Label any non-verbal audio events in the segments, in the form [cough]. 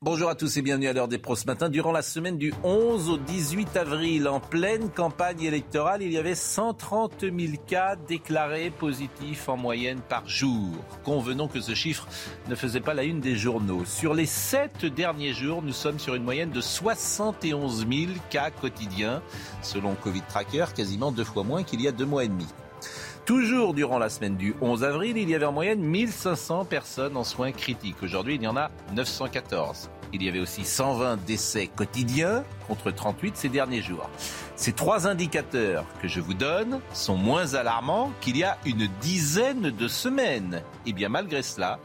Bonjour à tous et bienvenue à l'heure des pros ce matin. Durant la semaine du 11 au 18 avril, en pleine campagne électorale, il y avait 130 000 cas déclarés positifs en moyenne par jour. Convenons que ce chiffre ne faisait pas la une des journaux. Sur les sept derniers jours, nous sommes sur une moyenne de 71 000 cas quotidiens, selon Covid Tracker, quasiment deux fois moins qu'il y a deux mois et demi. Toujours durant la semaine du 11 avril, il y avait en moyenne 1500 personnes en soins critiques. Aujourd'hui, il y en a 914. Il y avait aussi 120 décès quotidiens contre 38 ces derniers jours. Ces trois indicateurs que je vous donne sont moins alarmants qu'il y a une dizaine de semaines. Et bien malgré cela,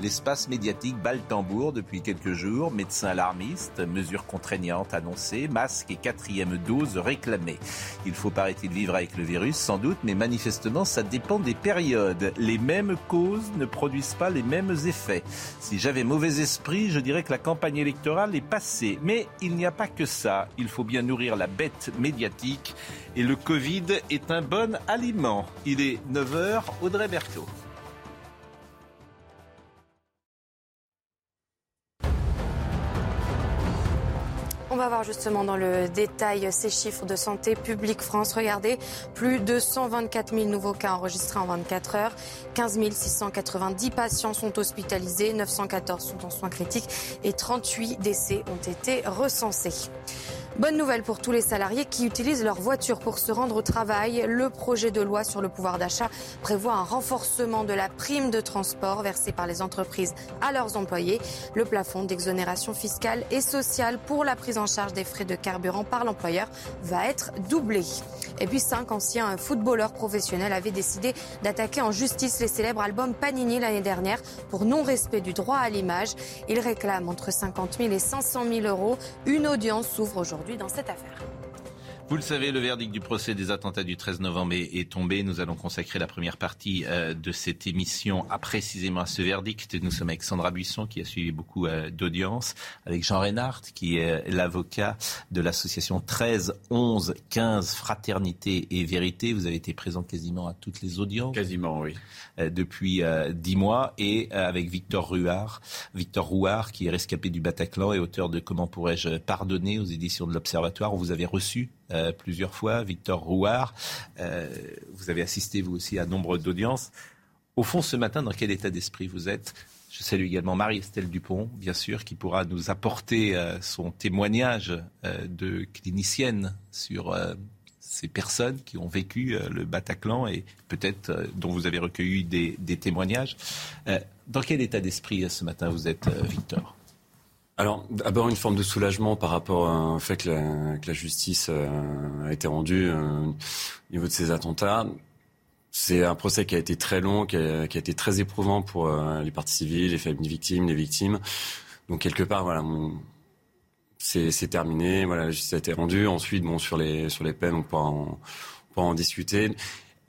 l'espace médiatique bat le tambour depuis quelques jours. Médecins alarmistes, mesures contraignantes annoncées, masques et quatrième dose réclamées. Il faut, paraît-il, vivre avec le virus, sans doute, mais manifestement, ça dépend des périodes. Les mêmes causes ne produisent pas les mêmes effets. Si j'avais mauvais esprit, je dirais que la campagne électorale est passée. Mais il n'y a pas que ça. Il faut bien nourrir la bête médiatique. Et le Covid est un bon aliment. Il est 9h, Audrey Berthaud. On va voir justement dans le détail ces chiffres de santé publique France. Regardez, plus de 124 000 nouveaux cas enregistrés en 24 heures. 15 690 patients sont hospitalisés, 914 sont en soins critiques et 38 décès ont été recensés. Bonne nouvelle pour tous les salariés qui utilisent leur voiture pour se rendre au travail. Le projet de loi sur le pouvoir d'achat prévoit un renforcement de la prime de transport versée par les entreprises à leurs employés. Le plafond d'exonération fiscale et sociale pour la prise en charge des frais de carburant par l'employeur va être doublé. Et puis cinq anciens footballeurs professionnels avaient décidé d'attaquer en justice les célèbres albums Panini l'année dernière pour non-respect du droit à l'image. Ils réclament entre 50 000 et 500 000 euros. Une audience s'ouvre aujourd'hui dans cette affaire. Vous le savez, le verdict du procès des attentats du 13 novembre est, tombé. Nous allons consacrer la première partie euh, de cette émission à précisément à ce verdict. Nous sommes avec Sandra Buisson qui a suivi beaucoup euh, d'audiences, avec Jean Reinhardt qui est l'avocat de l'association 13, 11, 15 Fraternité et Vérité. Vous avez été présent quasiment à toutes les audiences. Quasiment, oui. Euh, depuis euh, dix mois et euh, avec Victor Ruard, Victor Rouard qui est rescapé du Bataclan et auteur de Comment pourrais-je pardonner aux éditions de l'Observatoire. Vous avez reçu euh, plusieurs fois, Victor Rouard. Euh, vous avez assisté vous aussi à nombre d'audiences. Au fond, ce matin, dans quel état d'esprit vous êtes? Je salue également Marie-Estelle Dupont, bien sûr, qui pourra nous apporter euh, son témoignage de clinicienne sur ces personnes qui ont vécu le Bataclan et peut-être dont vous avez recueilli des, témoignages. Dans quel état d'esprit ce matin vous êtes, Victor? Alors, d'abord, une forme de soulagement par rapport au fait que la, justice euh, a été rendue euh, au niveau de ces attentats. C'est un procès qui a été très long, qui a, été très éprouvant pour euh, les parties civiles, les familles victimes, les victimes. Donc, quelque part, voilà, c'est terminé. Voilà, la justice a été rendue. Ensuite, bon, sur les, sur les peines, on pourra en, on pourra en discuter.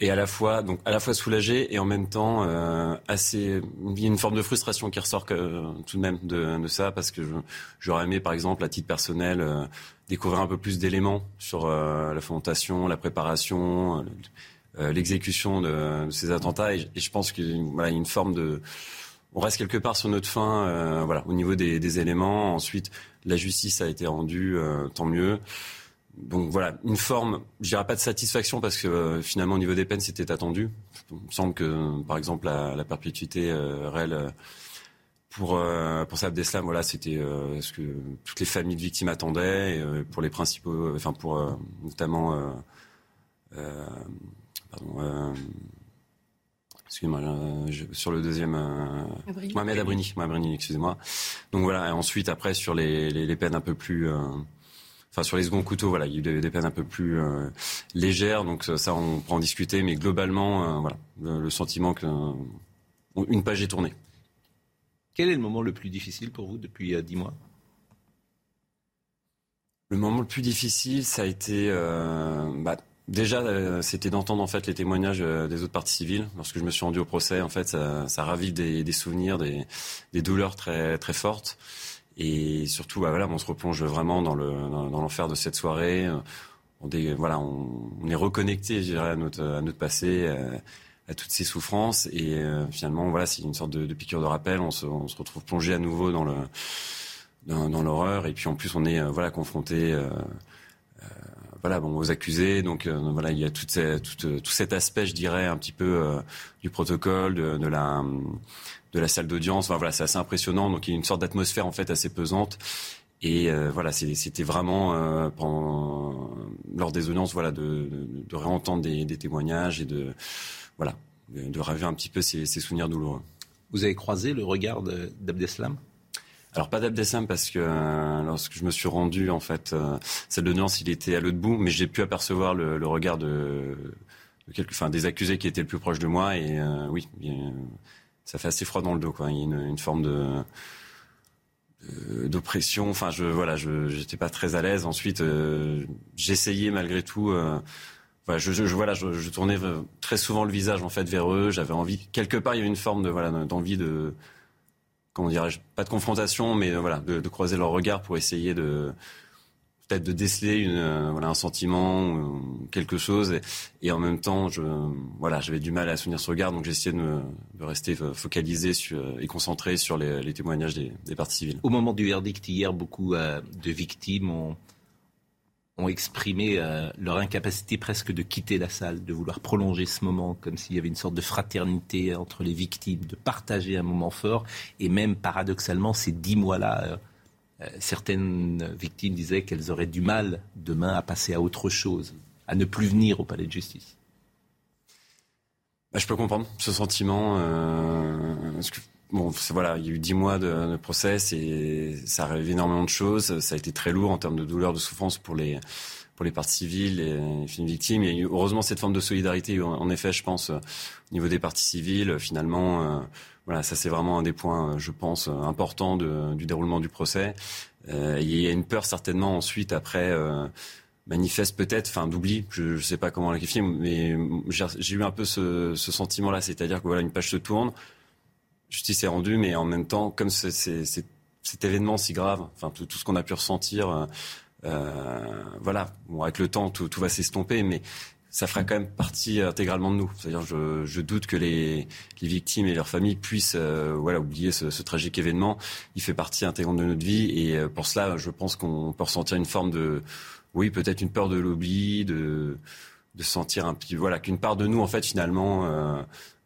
Et à la fois, donc, à la fois soulagé et en même temps, euh, assez, il y a une forme de frustration qui ressort que, tout de même de, de ça, parce que j'aurais aimé, par exemple, à titre personnel, euh, découvrir un peu plus d'éléments sur euh, la fondation, la préparation, euh, euh, l'exécution de, de ces attentats. Et, je pense qu'il voilà, il y a une forme de, on reste quelque part sur notre fin, euh, voilà, au niveau des, des éléments. Ensuite, la justice a été rendue, euh, tant mieux. Donc voilà, une forme, je dirais pas de satisfaction parce que euh, finalement au niveau des peines c'était attendu. Il me semble que par exemple la, la perpétuité euh, réelle euh, pour euh, pour Saab Deslam, voilà, c'était ce que toutes les familles de victimes attendaient. Et, pour les principaux, enfin pour notamment, pardon, excusez-moi, euh, sur le deuxième, euh, Abrini. Mohamed Abrini, Mohamed Abrini, excusez-moi. Donc voilà, et ensuite après sur les, les, les peines un peu plus euh, Enfin, sur les seconds couteaux, voilà, il y a eu des, peines un peu plus euh, légères, donc ça, ça, on peut en discuter, mais globalement, euh, voilà, le, le sentiment que une page est tournée. Quel est le moment le plus difficile pour vous depuis dix mois? Le moment le plus difficile, ça a été bah, Déjà, euh, c'était d'entendre en fait les témoignages euh, des autres parties civiles. Lorsque je me suis rendu au procès, en fait, ça, ça ravive des, des souvenirs, des, des, douleurs très très fortes. Et surtout, bah, voilà, on se replonge vraiment dans le dans, l'enfer de cette soirée. On, voilà, on, est reconnecté, je dirais, à notre à notre passé, à, toutes ces souffrances. Et euh, finalement, voilà, c'est une sorte de, de, piqûre de rappel. On se, on se retrouve plongé à nouveau dans le dans, l'horreur. Et puis en plus, on est voilà confronté voilà, bon, aux accusés. Donc euh, voilà, il y a tout, tout, cet aspect, je dirais, un petit peu euh, du protocole, de, la de la salle d'audience. Enfin voilà, c'est assez impressionnant. Donc il y a une sorte d'atmosphère en fait assez pesante. Et euh, voilà, c'était vraiment pendant, lors des audiences, voilà, de, de, réentendre des, des, témoignages et de voilà, de, de un petit peu ces, ces souvenirs douloureux. Vous avez croisé le regard d'Abdeslam? Alors pas d'Abdeslam parce que euh, lorsque je me suis rendu en fait, euh, de Nance, il était à l'autre bout, mais j'ai pu apercevoir le, le regard de, de quelques, enfin des accusés qui étaient le plus proches de moi et euh, oui, ça fait assez froid dans le dos quoi. Il y a une, forme de d'oppression. Enfin, je voilà, j'étais pas très à l'aise. Ensuite, j'essayais malgré tout. Je, voilà, je, tournais très souvent le visage en fait vers eux. J'avais envie, quelque part, il y avait une forme de voilà d'envie de comment dirais-je, pas de confrontation, mais euh, voilà, de, de, croiser leur regard pour essayer de peut-être de déceler euh, un sentiment ou quelque chose. Et, en même temps, voilà, j'avais du mal à souvenir ce regard, donc j'essayais de, rester focalisé et concentré sur les, témoignages des, parties civiles. Au moment du verdict hier, beaucoup euh, de victimes ont exprimé euh, leur incapacité presque de quitter la salle, de vouloir prolonger ce moment, comme s'il y avait une sorte de fraternité entre les victimes, de partager un moment fort. Et même paradoxalement, ces dix mois-là, certaines victimes disaient qu'elles auraient du mal demain à passer à autre chose, à ne plus venir au palais de justice. Bah, je peux comprendre ce sentiment. que bon, voilà, il y a eu dix mois de, procès et ça arrive énormément de choses. Ça a été très lourd en termes de douleur, de souffrance pour les pour les parties civiles et les victimes. Heureusement cette forme de solidarité. En effet, je pense, au niveau des parties civiles, finalement, euh, voilà, ça c'est vraiment un des points, je pense, importants de, du déroulement du procès. Euh, il y a une peur certainement ensuite après. Euh, manifeste peut-être, enfin d'oubli, je ne sais pas comment la qualifier, mais j'ai eu un peu ce, sentiment-là, c'est-à-dire que voilà, une page se tourne, justice est rendue, mais en même temps, comme cet événement si grave, enfin tout, ce qu'on a pu ressentir, euh, euh, voilà, bon, avec le temps, tout, va s'estomper, mais ça fera quand même partie intégralement de nous. C'est-à-dire, je, je doute que les, les, victimes et leurs familles puissent, euh, voilà, oublier ce, ce, tragique événement. Il fait partie intégrante de notre vie, et euh, pour cela, je pense qu'on peut ressentir une forme de, oui, peut-être une peur de l'oubli, de de sentir un petit, voilà, qu'une part de nous, en fait, finalement. Euh,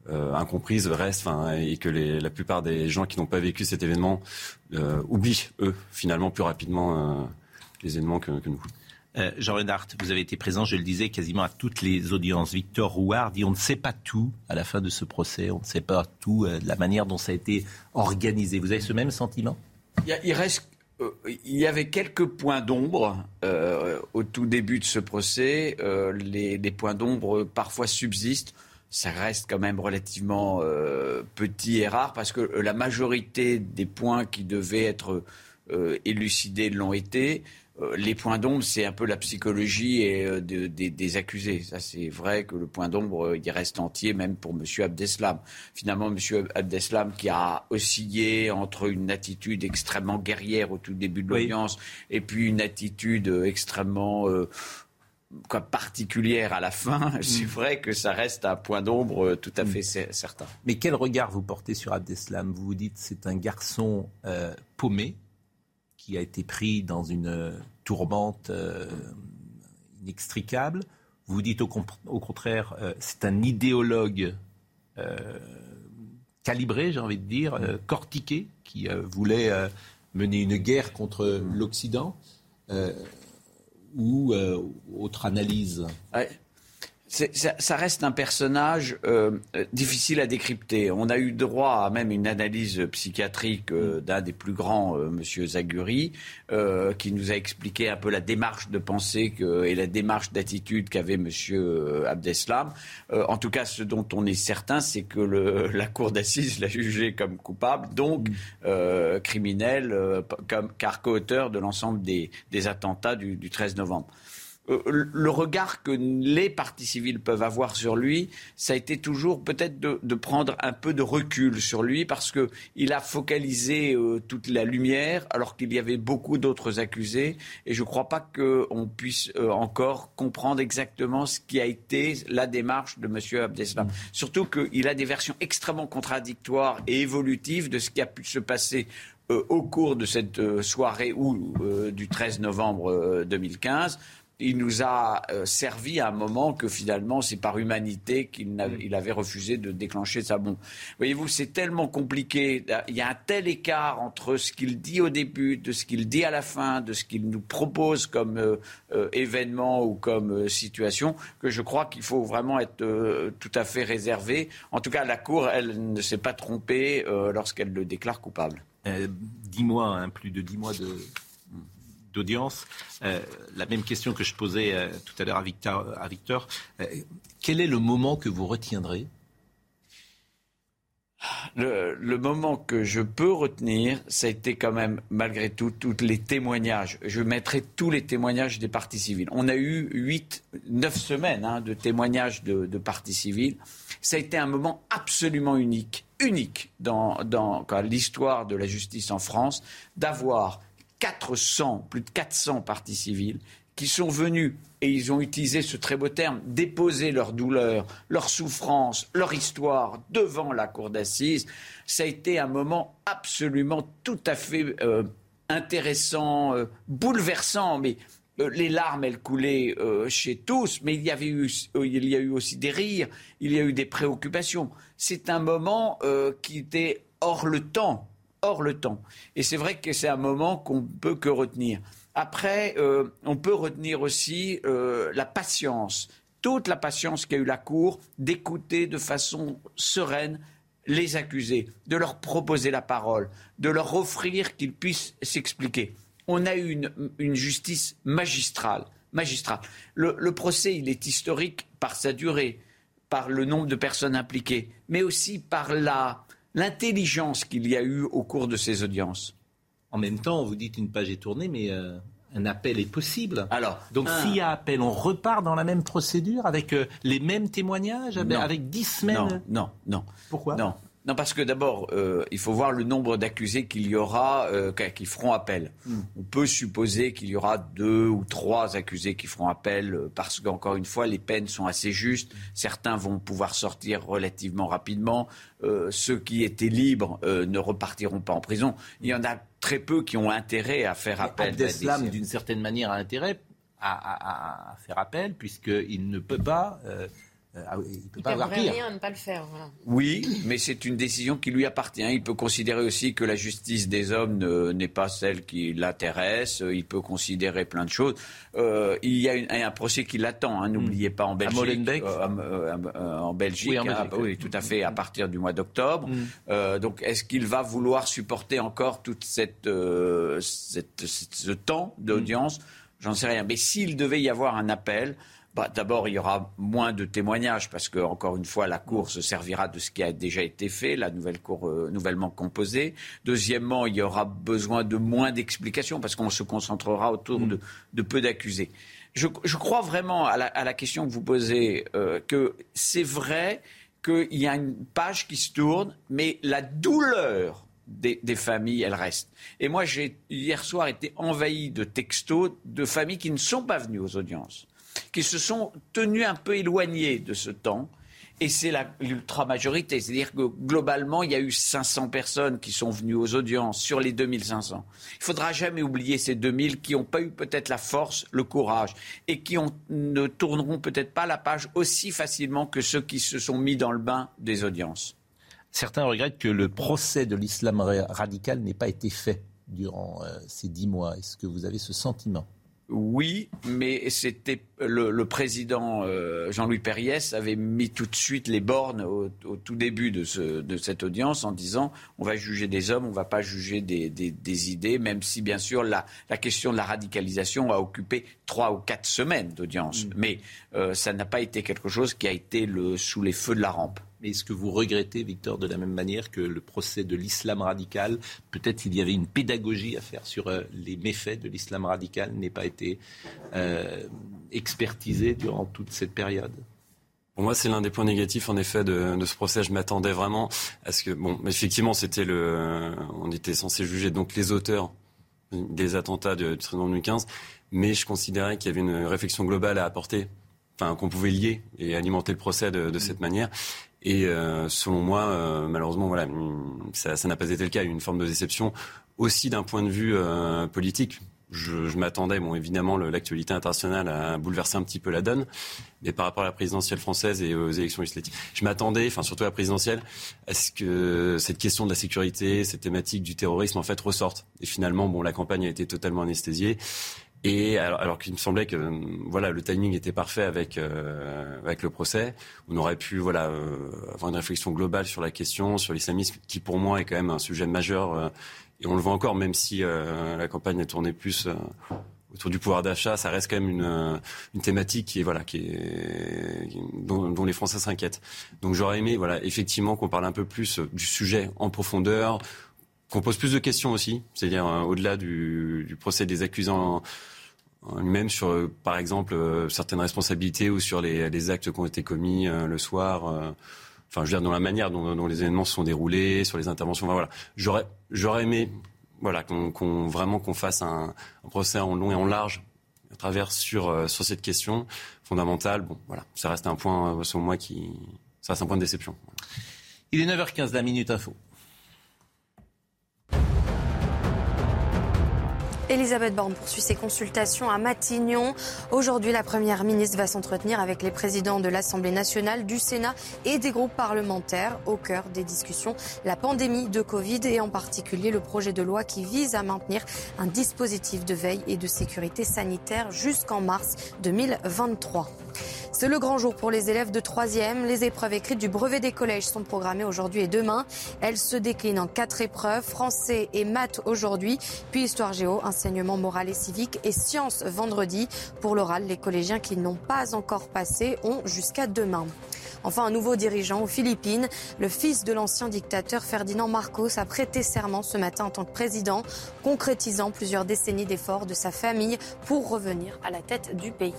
euh, incomprise reste, et que les, la plupart des gens qui n'ont pas vécu cet événement euh, oublient eux finalement plus rapidement euh, les événements que, que nous. Euh, Jean Renard, vous avez été présent, je le disais, quasiment à toutes les audiences. Victor Rouard dit on ne sait pas tout à la fin de ce procès, on ne sait pas tout de la manière dont ça a été organisé. Vous avez ce même sentiment? Il, y reste, il y avait quelques points d'ombre au tout début de ce procès. Les, points d'ombre parfois subsistent ça reste quand même relativement euh, petit et rare parce que euh, la majorité des points qui devaient être euh, élucidés l'ont été. Les points d'ombre, c'est un peu la psychologie et, des accusés. Ça, c'est vrai que le point d'ombre, il reste entier, même pour M. Abdeslam. Finalement, M. Abdeslam, qui a oscillé entre une attitude extrêmement guerrière au tout début de l'audience et puis une attitude extrêmement quoi, particulière à la fin, [laughs] c'est mm. vrai que ça reste un point d'ombre euh, tout à mm. fait certain. Mais quel regard vous portez sur Abdeslam? Vous vous dites c'est un garçon euh, paumé qui a été pris dans une euh, tourmente inextricable. Vous dites au, au contraire c'est un idéologue calibré, j'ai envie de dire, cortiqué, qui voulait mener une guerre contre l'Occident ou euh, autre analyse? Ça, reste un personnage euh, difficile à décrypter. On a eu droit à même une analyse psychiatrique euh, mm. d'un des plus grands, euh, Monsieur Zaguri, qui nous a expliqué un peu la démarche de pensée et la démarche d'attitude qu'avait Monsieur Abdeslam. en tout cas, ce dont on est certain, c'est que [laughs] la cour d'assises l'a jugé comme coupable, donc mm. criminel, comme, car co-auteur de l'ensemble des, attentats du 13 novembre. Euh, le regard que les partis civils peuvent avoir sur lui, ça a été toujours peut-être de, prendre un peu de recul sur lui parce qu'il a focalisé euh, toute la lumière alors qu'il y avait beaucoup d'autres accusés et je ne crois pas qu'on puisse euh, encore comprendre exactement ce qui a été la démarche de M. Abdeslam. Surtout qu'il a des versions extrêmement contradictoires et évolutives de ce qui a pu se passer au cours de cette soirée ou du 13 novembre 2015 il nous a euh, servi à un moment que finalement, c'est par humanité qu'il mm. avait refusé de déclencher sa bombe. Voyez-vous, c'est tellement compliqué. Il y a un tel écart entre ce qu'il dit au début, de ce qu'il dit à la fin, de ce qu'il nous propose comme euh, euh, événement ou comme situation, que je crois qu'il faut vraiment être tout à fait réservé. En tout cas, la Cour, elle ne s'est pas trompée lorsqu'elle le déclare coupable. dix mois, hein, plus de dix mois de d'audience. Euh, la même question que je posais euh, tout à l'heure à Victor. Euh, quel est le moment que vous retiendrez? Le, moment que je peux retenir, ça a été quand même, malgré tout, tous les témoignages. Je mettrai tous les témoignages des partis civils. On a eu 8, 9 semaines hein, de témoignages de, partis civils. Ça a été un moment absolument unique, unique dans l'histoire de la justice en France, d'avoir 400, plus de 400 parties civiles qui sont venus, et ils ont utilisé ce très beau terme, déposer leur douleur, leur souffrance, leur histoire devant la cour d'assises. Ça a été un moment absolument tout à fait euh, intéressant, euh, bouleversant, mais euh, les larmes, elles coulaient chez tous, mais il y, avait eu, il y a eu aussi des rires, il y a eu des préoccupations. C'est un moment qui était hors le temps le temps. Et c'est vrai que c'est un moment qu'on ne peut que retenir. Après, euh, on peut retenir aussi euh, la patience, toute la patience qu'a eu la Cour d'écouter de façon sereine les accusés, de leur proposer la parole, de leur offrir qu'ils puissent s'expliquer. On a eu une, justice magistrale. magistrale. Le, le procès, il est historique par sa durée, par le nombre de personnes impliquées, mais aussi par la, l'intelligence qu'il y a eu au cours de ces audiences. En même temps, vous dites une page est tournée, mais euh, un appel est possible. Alors, donc s'il y a appel, on repart dans la même procédure avec euh, les mêmes témoignages, avec dix semaines? Non, non, non. Pourquoi? Non, non, parce que d'abord, euh, il faut voir le nombre d'accusés qu'il y aura euh, qui feront appel. Hmm. On peut supposer qu'il y aura deux ou trois accusés qui feront appel, euh, parce qu'encore une fois, les peines sont assez justes. Certains vont pouvoir sortir relativement rapidement. ceux qui étaient libres ne repartiront pas en prison. Il y en a très peu qui ont intérêt à faire appel. Abdeslam, d'une certaine manière, a intérêt à, à faire appel, puisqu'il ne peut pas euh, ah il peut pas avoir rien ne pas le faire. Oui, mais c'est une décision qui lui appartient. Il peut considérer aussi que la justice des hommes n'est pas celle qui l'intéresse. Il peut considérer plein de choses. Euh, il y a un procès qui l'attend. Hein, n'oubliez pas en Belgique. Euh, en Belgique. Oui, hein, oui, tout à fait. À partir du mois d'octobre. Mm. donc, est-ce qu'il va vouloir supporter encore toute cette, cette ce temps d'audience? J'en sais rien. Mais s'il devait y avoir un appel. Bah, d'abord, il y aura moins de témoignages parce que, encore une fois, la Cour se servira de ce qui a déjà été fait, la nouvelle Cour euh, nouvellement composée. Deuxièmement, il y aura besoin de moins d'explications parce qu'on se concentrera autour mm. de, peu d'accusés. Je, crois vraiment à la, question que vous posez euh, que c'est vrai qu'il y a une page qui se tourne, mais la douleur des, des, familles, elle reste. Et moi, j'ai hier soir été envahi de textos de familles qui ne sont pas venues aux audiences qui se sont tenus un peu éloignés de ce temps. Et c'est l'ultra-majorité. C'est-à-dire que globalement, il y a eu 500 personnes qui sont venues aux audiences sur les 2500. Il faudra jamais oublier ces 2000 qui n'ont pas eu peut-être la force, le courage, et qui ne tourneront peut-être pas la page aussi facilement que ceux qui se sont mis dans le bain des audiences. Certains regrettent que le procès de l'islam radical n'ait pas été fait durant euh, ces dix mois. Est-ce que vous avez ce sentiment? Oui, mais c'était le, président euh, Jean-Louis Perriès avait mis tout de suite les bornes au, tout début de, cette audience en disant on va juger des hommes, on ne va pas juger des, idées, même si bien sûr la, question de la radicalisation a occupé trois ou quatre semaines d'audience. Mm. Mais euh, ça n'a pas été quelque chose qui a été sous les feux de la rampe. Est-ce que vous regrettez, Victor, de la même manière que le procès de l'islam radical, peut-être qu'il y avait une pédagogie à faire sur euh, les méfaits de l'islam radical, n'ait pas été euh, expertisé durant toute cette période? Pour moi, c'est l'un des points négatifs, en effet, de, ce procès. Je m'attendais vraiment à ce que, bon, effectivement, c'était le, on était censé juger donc les auteurs des attentats de, de 2015, mais je considérais qu'il y avait une réflexion globale à apporter, enfin, qu'on pouvait lier et alimenter le procès de, de cette manière. Et euh, selon moi, euh, malheureusement, voilà, ça, n'a pas été le cas. Une forme de déception aussi d'un point de vue euh, politique. Je, je m'attendais, bon, évidemment, l'actualité internationale a bouleversé un petit peu la donne, mais par rapport à la présidentielle française et aux élections législatives, je m'attendais, enfin surtout à la présidentielle, à ce que cette question de la sécurité, cette thématique du terrorisme, en fait, ressorte. Et finalement, bon, la campagne a été totalement anesthésiée. Et alors, alors qu'il me semblait que voilà le timing était parfait avec euh, avec le procès, on aurait pu voilà euh, avoir une réflexion globale sur la question, sur l'islamisme, qui pour moi est quand même un sujet majeur. Euh, et on le voit encore, même si la campagne a tourné plus autour du pouvoir d'achat, ça reste quand même une, une thématique qui voilà qui est dont, les Français s'inquiètent. Donc j'aurais aimé voilà effectivement qu'on parle un peu plus du sujet en profondeur, qu'on pose plus de questions aussi, c'est-à-dire au-delà du, procès des accusants lui-même sur, euh, par exemple, euh, certaines responsabilités ou sur les, actes qui ont été commis euh, le soir. enfin, je veux dire, dans la manière dont, les événements se sont déroulés, sur les interventions. voilà. J'aurais, aimé, voilà, qu'on, vraiment qu'on fasse un, procès en long et en large à travers sur, sur cette question fondamentale. Bon, voilà, ça reste un point, selon moi, qui, ça reste un point de déception. Il est 9h15, la minute info. Elisabeth Borne poursuit ses consultations à Matignon. Aujourd'hui, la Première ministre va s'entretenir avec les présidents de l'Assemblée nationale, du Sénat et des groupes parlementaires. Au cœur des discussions, la pandémie de Covid et en particulier le projet de loi qui vise à maintenir un dispositif de veille et de sécurité sanitaire jusqu'en mars 2023. C'est le grand jour pour les élèves de 3e. Les épreuves écrites du brevet des collèges sont programmées aujourd'hui et demain. Elles se déclinent en quatre épreuves, français et maths aujourd'hui, puis histoire géo, enseignement moral et civique et sciences vendredi. Pour l'oral, les collégiens qui n'ont pas encore passé ont jusqu'à demain. Enfin, un nouveau dirigeant aux Philippines. Le fils de l'ancien dictateur Ferdinand Marcos a prêté serment ce matin en tant que président, concrétisant plusieurs décennies d'efforts de sa famille pour revenir à la tête du pays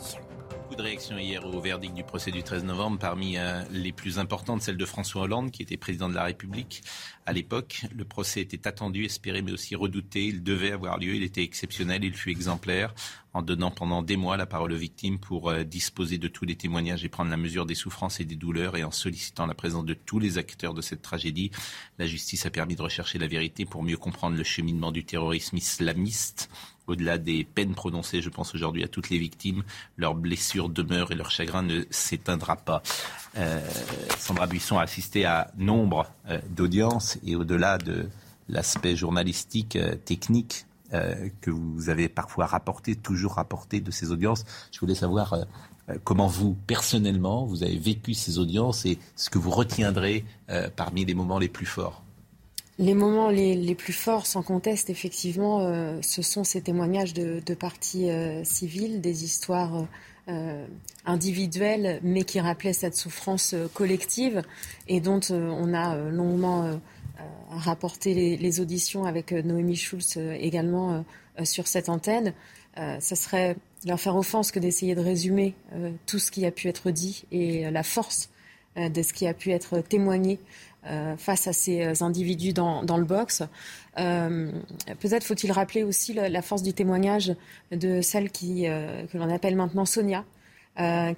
de réactions hier au verdict du procès du 13 novembre, parmi euh, les plus importantes, celle de François Hollande, qui était président de la République à l'époque. Le procès était attendu, espéré, mais aussi redouté. Il devait avoir lieu, il était exceptionnel, il fut exemplaire, en donnant pendant des mois la parole aux victimes pour euh, disposer de tous les témoignages et prendre la mesure des souffrances et des douleurs, et en sollicitant la présence de tous les acteurs de cette tragédie. La justice a permis de rechercher la vérité pour mieux comprendre le cheminement du terrorisme islamiste au-delà des peines prononcées, je pense aujourd'hui à toutes les victimes, leur blessure demeure et leur chagrin ne s'éteindra pas. Euh, Sandra Buisson a assisté à nombre euh, d'audiences et au-delà de l'aspect journalistique, euh, technique que vous avez parfois rapporté, toujours rapporté de ces audiences, je voulais savoir comment vous, personnellement, vous avez vécu ces audiences et ce que vous retiendrez parmi les moments les plus forts. Les moments les, plus forts, sans conteste, effectivement, euh, ce sont ces témoignages de, partis euh, civils, des histoires euh, individuelles, mais qui rappelaient cette souffrance collective et dont on a longuement rapporté les, auditions avec Noémie Schulz également sur cette antenne. ce serait leur faire offense que d'essayer de résumer tout ce qui a pu être dit et la force de ce qui a pu être témoigné face à ces euh, individus dans, le box. Euh, peut-être faut-il rappeler aussi la, force du témoignage de celle que l'on appelle maintenant Sonia,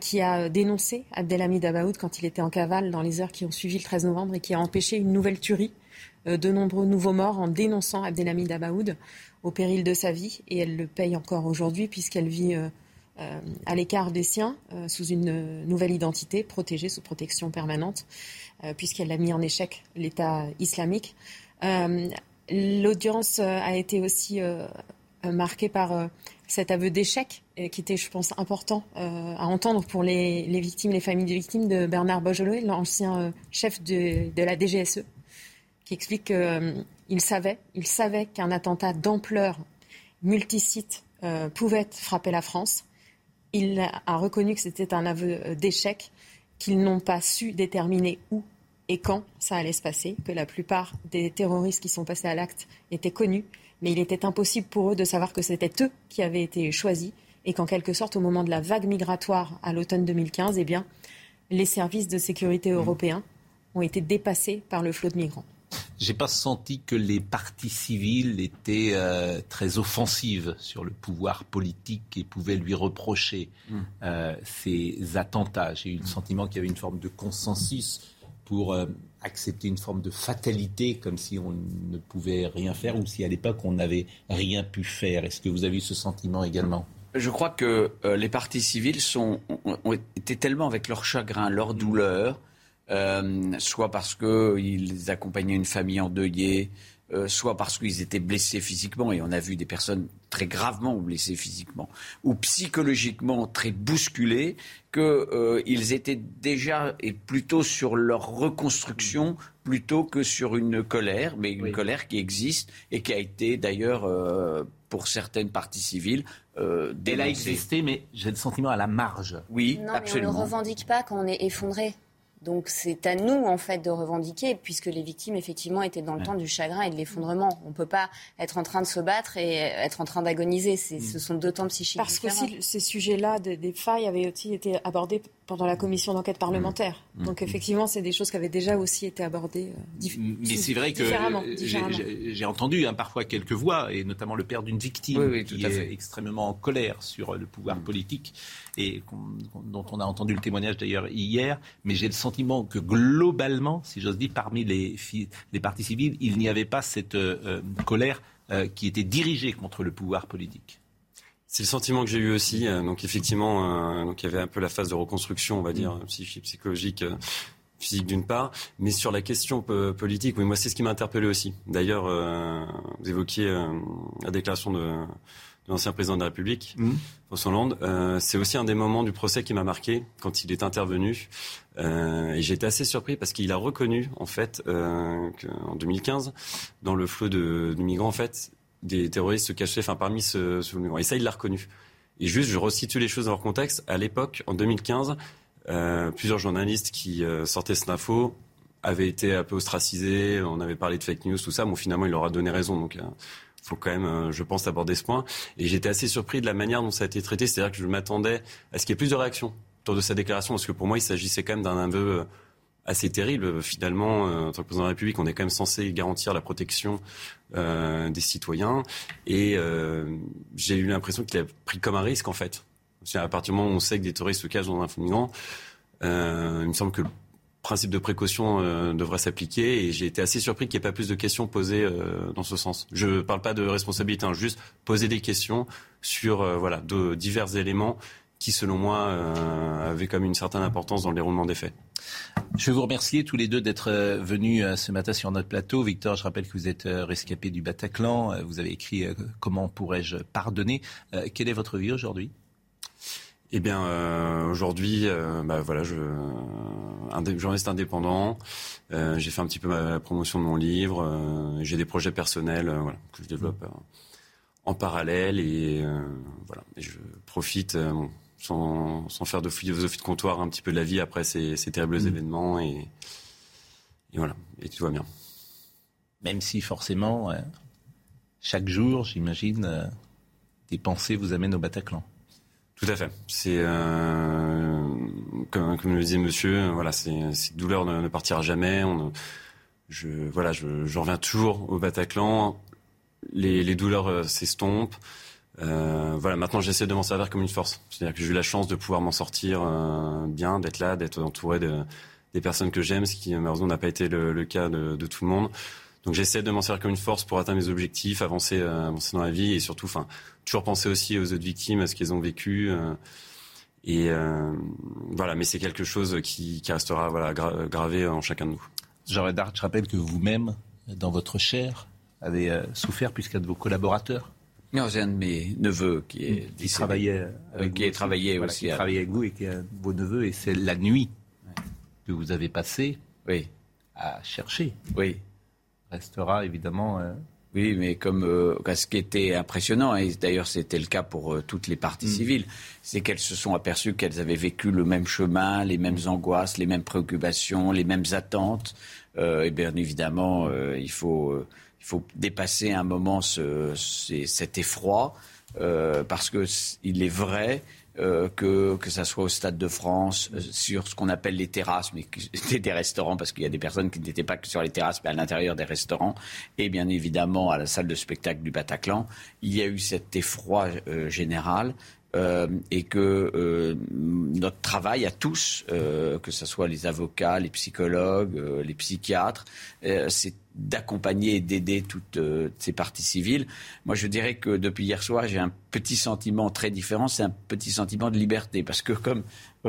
qui a dénoncé Abdelhamid Abaoud quand il était en cavale dans les heures qui ont suivi le 13 novembre et qui a empêché une nouvelle tuerie, de nombreux nouveaux morts en dénonçant Abdelhamid Abaoud au péril de sa vie. Et elle le paye encore aujourd'hui puisqu'elle vit à l'écart des siens, sous une nouvelle identité, protégée sous protection permanente. Euh, puisqu'elle a mis en échec l'État islamique. Euh, l'audience euh, a été aussi marqué par cet aveu d'échec qui était, je pense, important à entendre pour les, victimes, les familles de victimes de Bernard Bojolo, l'ancien chef de, de, la DGSE, qui explique qu'il savait, il savait qu'un attentat d'ampleur multisite pouvait frapper la France. Il a reconnu que c'était un aveu d'échec, qu'ils n'ont pas su déterminer où et quand ça allait se passer, que la plupart des terroristes qui sont passés à l'acte étaient connus, mais il était impossible pour eux de savoir que c'était eux qui avaient été choisis et qu'en quelque sorte, au moment de la vague migratoire à l'automne 2015, eh bien, les services de sécurité européens ont été dépassés par le flot de migrants. J'ai pas senti que les partis civils étaient euh, très offensives sur le pouvoir politique et pouvaient lui reprocher hmm. euh, ces attentats. J'ai eu le sentiment qu'il y avait une forme de consensus pour euh, accepter une forme de fatalité, comme si on ne pouvait rien faire ou si à l'époque on n'avait rien pu faire. Est-ce que vous avez eu ce sentiment également? Je crois que les partis civils sont, ont, été tellement avec leur chagrin, leur douleur, soit parce qu'ils accompagnaient une famille endeuillée, euh, soit parce qu'ils étaient blessés physiquement, et on a vu des personnes très gravement blessées physiquement, ou psychologiquement très bousculées, qu'ils euh, étaient déjà et plutôt sur leur reconstruction plutôt que sur une colère, mais une colère qui existe et qui a été d'ailleurs, euh, pour certaines parties civiles, euh, Elle a existé, mais j'ai le sentiment à la marge. Oui, non, absolument. Mais on ne revendique pas quand on est effondré. Donc c'est à nous en fait de revendiquer, puisque les victimes effectivement étaient dans le temps du chagrin et de l'effondrement. On ne peut pas être en train de se battre et être en train d'agoniser. Mm. Ce sont deux temps psychiques. Parce que ces sujets-là des failles avaient aussi été abordés pendant la commission d'enquête parlementaire. Mmh. Donc mmh. effectivement, c'est des choses qui avaient déjà aussi été abordées euh, Mais c'est vrai que j'ai entendu hein, parfois quelques voix, et notamment le père d'une victime qui est extrêmement en colère sur le pouvoir mmh. politique et dont on a entendu le témoignage d'ailleurs hier. Mais j'ai le sentiment que globalement, si j'ose dire, parmi les, les partis civils, il n'y avait pas cette euh, euh, colère qui était dirigée contre le pouvoir politique. C'est le sentiment que j'ai eu aussi. Euh, donc effectivement, euh, donc il y avait un peu la phase de reconstruction, on va dire, mm. psychique, psychologique, euh, physique d'une part, mais sur la question politique, oui, moi c'est ce qui m'a interpellé aussi. D'ailleurs, vous évoquiez la déclaration de, l'ancien président de la République, mmh. François Hollande. c'est aussi un des moments du procès qui m'a marqué quand il est intervenu. et j'ai été assez surpris parce qu'il a reconnu, en fait, qu'en 2015, dans le flot de, de migrants, en fait, des terroristes se cachaient enfin, parmi ce, ce mouvement. Et ça, il l'a reconnu. Et juste, je resitue les choses dans leur contexte. À l'époque, en 2015, euh, plusieurs journalistes qui euh, sortaient cette info avaient été un peu ostracisés. On avait parlé de fake news, tout ça. Bon, finalement, il leur a donné raison. Donc, euh, faut quand même, euh, je pense, aborder ce point. Et j'étais assez surpris de la manière dont ça a été traité. C'est-à-dire que je m'attendais à ce qu'il y ait plus de réactions autour de sa déclaration, parce que pour moi, il s'agissait quand même d'un aveu assez terrible. Finalement, en tant que président de la République, on est quand même censé garantir la protection euh, des citoyens. Et euh, j'ai eu l'impression qu'il a pris comme un risque, en fait. À partir du moment où on sait que des touristes se cachent dans un fonds migrant, euh, il me semble que le principe de précaution devrait s'appliquer. Et j'ai été assez surpris qu'il n'y ait pas plus de questions posées dans ce sens. Je ne parle pas de responsabilité, hein, juste poser des questions sur voilà, de divers éléments qui, selon moi, avaient comme une certaine importance dans le déroulement des faits. Je vais vous remercier tous les deux d'être euh, venus euh, ce matin sur notre plateau. Victor, je rappelle que vous êtes euh, rescapé du Bataclan. Vous avez écrit Comment pourrais-je pardonner? Quelle est votre vie aujourd'hui? Eh bien, aujourd'hui, bah, voilà, je, un journaliste indépendant. j'ai fait un petit peu ma promotion de mon livre. j'ai des projets personnels, que je développe en parallèle et voilà. Et je profite sans, faire de philosophie de comptoir un petit peu de la vie après ces, terribles mm. événements et, voilà, et tout va bien. Même si forcément, chaque jour, j'imagine, euh, des pensées vous amènent au Bataclan. Tout à fait. C'est euh, comme, le disait Monsieur, voilà, c'est cette douleur ne, ne, partira jamais. On, je voilà, je, reviens toujours au Bataclan. Les, les douleurs euh, s'estompent. Euh, voilà, maintenant j'essaie de m'en servir comme une force. C'est-à-dire que j'ai eu la chance de pouvoir m'en sortir euh, bien, d'être là, d'être entouré de, des personnes que j'aime, ce qui malheureusement n'a pas été le, cas de, tout le monde. Donc j'essaie de m'en servir comme une force pour atteindre mes objectifs, avancer, euh, avancer dans la vie et surtout, enfin, toujours penser aussi aux autres victimes, à ce qu'elles ont vécu. Et voilà, mais c'est quelque chose qui, restera gravé en chacun de nous. Jean je rappelle que vous-même, dans votre chair, avez souffert puisqu'un de vos collaborateurs Non, c'est un de mes neveux qui est qui travaillait avec qui vous a travaillé Voilà, aussi. qui à- travaillait avec vous et qui est vos neveux et c'est la nuit que vous avez passée Oui, à chercher oui. restera évidemment euh, Oui, mais comme euh, ce qui était impressionnant, et d'ailleurs c'était le cas pour euh, toutes les parties Mm. civiles, c'est qu'elles se sont aperçues qu'elles avaient vécu le même chemin, les mêmes angoisses, les mêmes préoccupations, les mêmes attentes. Euh, et bien évidemment, euh, il, faut, euh, il faut dépasser un moment ce, cet effroi, euh, parce que c- il est vrai euh, que, que ça soit au Stade de France, euh, sur ce qu'on appelle les terrasses, mais qui [laughs] étaient des restaurants, parce qu'il y a des personnes qui n'étaient pas que sur les terrasses, mais à l'intérieur des restaurants, et bien évidemment à la salle de spectacle du Bataclan, il y a eu cet effroi euh, général. Euh, et que euh, notre travail à tous, euh, que ce soit les avocats, les psychologues, euh, les psychiatres, euh, c'est d'accompagner et d'aider toutes ces parties civiles. Moi, je dirais que depuis hier soir, j'ai un petit sentiment très différent, c'est un petit sentiment de liberté, parce que comme [laughs]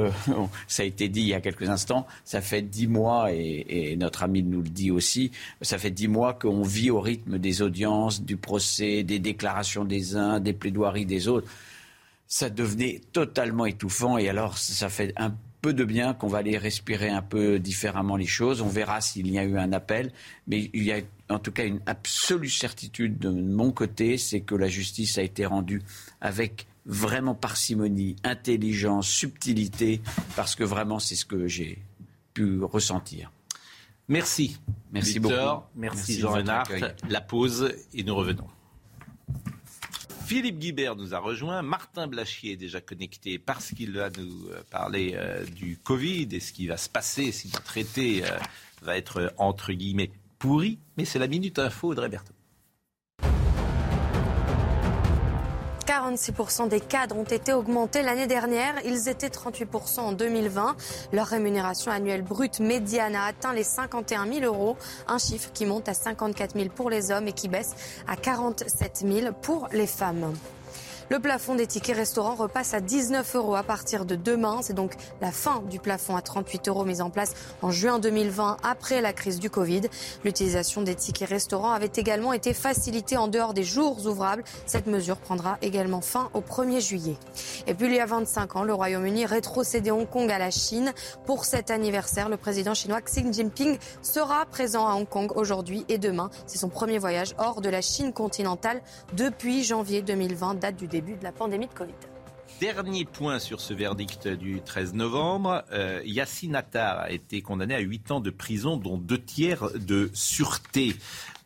ça a été dit il y a quelques instants, ça fait dix mois, et, et notre ami nous le dit aussi, ça fait dix mois qu'on vit au rythme des audiences, du procès, des déclarations des uns, des plaidoiries des autres ça devenait totalement étouffant. Et alors, ça fait un peu de bien qu'on va aller respirer un peu différemment les choses. On verra s'il y a eu un appel. Mais il y a en tout cas une absolue certitude de mon côté, c'est que la justice a été rendue avec vraiment parcimonie, intelligence, subtilité, parce que vraiment c'est ce que j'ai pu ressentir. Merci. Merci Victor. beaucoup. Merci, Jean Renard. La pause et nous revenons. Philippe Guibert nous a rejoint. Martin Blachier est déjà connecté parce qu'il va nous euh, parler euh, du Covid et ce qui va se passer si été euh, va être euh, entre guillemets pourri. Mais c'est la minute info Audrey Berthaud. 46% des cadres ont été augmentés l'année dernière. Ils étaient 38% en 2020. Leur rémunération annuelle brute médiane a atteint les 51 000 euros, un chiffre qui monte à 54 000 pour les hommes et qui baisse à 47 000 pour les femmes. Le plafond des tickets restaurants repasse à 19 euros à partir de demain. C'est donc la fin du plafond à 38 euros mis en place en juin 2020 après la crise du Covid. L'utilisation des tickets restaurants avait également été facilitée en dehors des jours ouvrables. Cette mesure prendra également fin au 1er juillet. Et puis il y a 25 ans, le Royaume-Uni rétrocédait Hong Kong à la Chine. Pour cet anniversaire, le président chinois Xi Jinping sera présent à Hong Kong aujourd'hui et demain. C'est son premier voyage hors de la Chine continentale depuis janvier 2020, date du début de la pandémie de Covid. Dernier point sur ce verdict du 13 novembre. Euh, Yassine Attar a été condamné à 8 ans de prison, dont deux tiers de sûreté.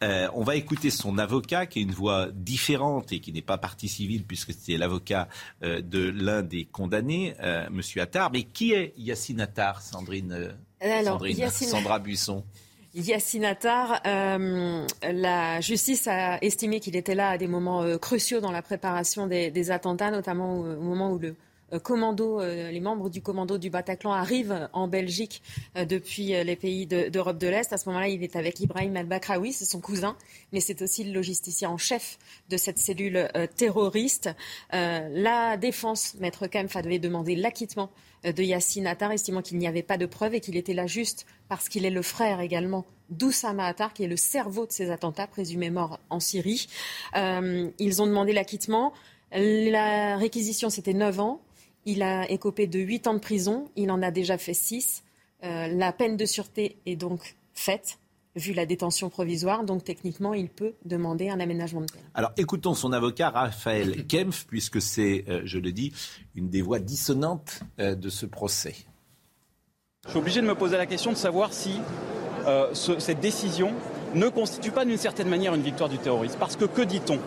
Euh, on va écouter son avocat, qui a une voix différente et qui n'est pas partie civile, puisque c'est l'avocat euh, de l'un des condamnés, euh, Monsieur Attar. Mais qui est Yassine Attar, Sandrine, Alors, Sandrine Yassine- Sandra Buisson? Yassine Attar, euh, la justice a estimé qu'il était là à des moments euh, cruciaux dans la préparation des, attentats, notamment au, moment où le euh, commando, les membres du commando du Bataclan arrivent en Belgique depuis les pays de- d'Europe de, l'Est. À ce moment-là, il est avec Ibrahim al-Bakraoui, c'est son cousin, mais c'est aussi le logisticien en chef de cette cellule terroriste. La défense, maître Kempf, avait demandé l'acquittement de Yassine Attar, estimant qu'il n'y avait pas de preuves et qu'il était là juste parce qu'il est le frère également d'Oussama Attar, qui est le cerveau de ces attentats présumés morts en Syrie. Euh, ils ont demandé l'acquittement. La réquisition, c'était 9 ans. Il a écopé de 8 ans de prison. Il en a déjà fait 6. Euh, la peine de sûreté est donc faite, vu la détention provisoire. Donc techniquement, il peut demander un aménagement de peine. Alors écoutons son avocat Raphaël Kempf, puisque c'est, euh, je le dis, une des voix dissonantes euh, de ce procès. Je suis obligé de me poser la question de savoir si euh, ce- cette décision ne constitue pas d'une certaine manière une victoire du terrorisme. Parce que que dit-on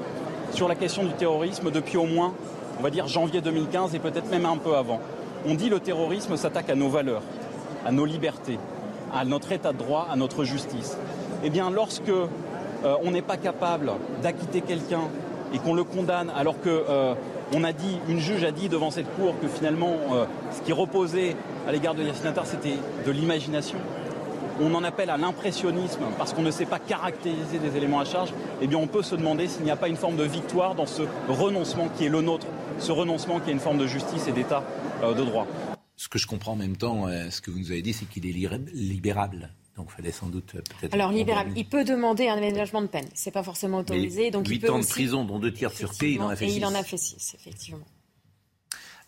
sur la question du terrorisme depuis au moins, on va dire, janvier 2015 et peut-être même un peu avant? On dit le terrorisme s'attaque à nos valeurs, à nos libertés, à notre état de droit, à notre justice. Eh bien, lorsque euh, on n'est pas capable d'acquitter quelqu'un et qu'on le condamne alors que euh, a dit, une juge a dit devant cette cour que finalement euh, ce qui reposait à l'égard de Yassine c'était de l'imagination. On en appelle à l'impressionnisme parce qu'on ne sait pas caractériser des éléments à charge. Eh bien, on peut se demander s'il n'y a pas une forme de victoire dans ce renoncement qui est le nôtre, ce renoncement qui est une forme de justice et d'état de droit. Ce que je comprends en même temps, euh, ce que vous nous avez dit, c'est qu'il est libérable. Donc, il fallait sans doute euh, peut-être. Alors, libéral, il peut demander un aménagement de peine. C'est pas forcément autorisé. donc, 8 il peut ans aussi... de prison, dont deux tiers sur sûreté, il en a fait 6. Et il en a fait 6, effectivement.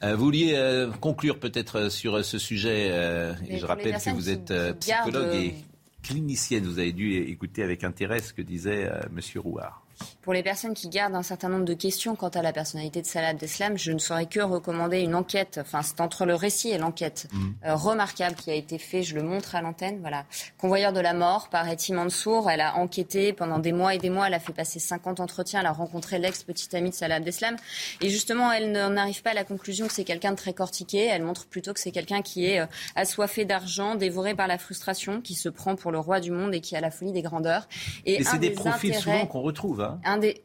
Euh, vous vouliez euh, conclure peut-être sur ce sujet. euh, et je rappelle que vous êtes psychologue et clinicienne. Vous avez dû écouter avec intérêt ce que disait euh, Monsieur Rouard. Pour les personnes qui gardent un certain nombre de questions quant à la personnalité de Salah Abdeslam, je ne saurais que recommander une enquête, enfin c'est entre le récit et l'enquête euh, remarquable qui a été fait, je le montre à l'antenne, voilà. Convoyeur de la mort par Etty Mansour, elle a enquêté pendant des mois et des mois, elle a fait passer 50 entretiens, elle a rencontré l'ex-petite amie de Salah Abdeslam et justement elle n'en arrive pas à la conclusion que c'est quelqu'un de très cortiqué, elle montre plutôt que c'est quelqu'un qui est euh, assoiffé d'argent, dévoré par la frustration, qui se prend pour le roi du monde et qui a la folie des grandeurs. Et, c'est des des profils intérêts- souvent qu'on retrouve. Hein.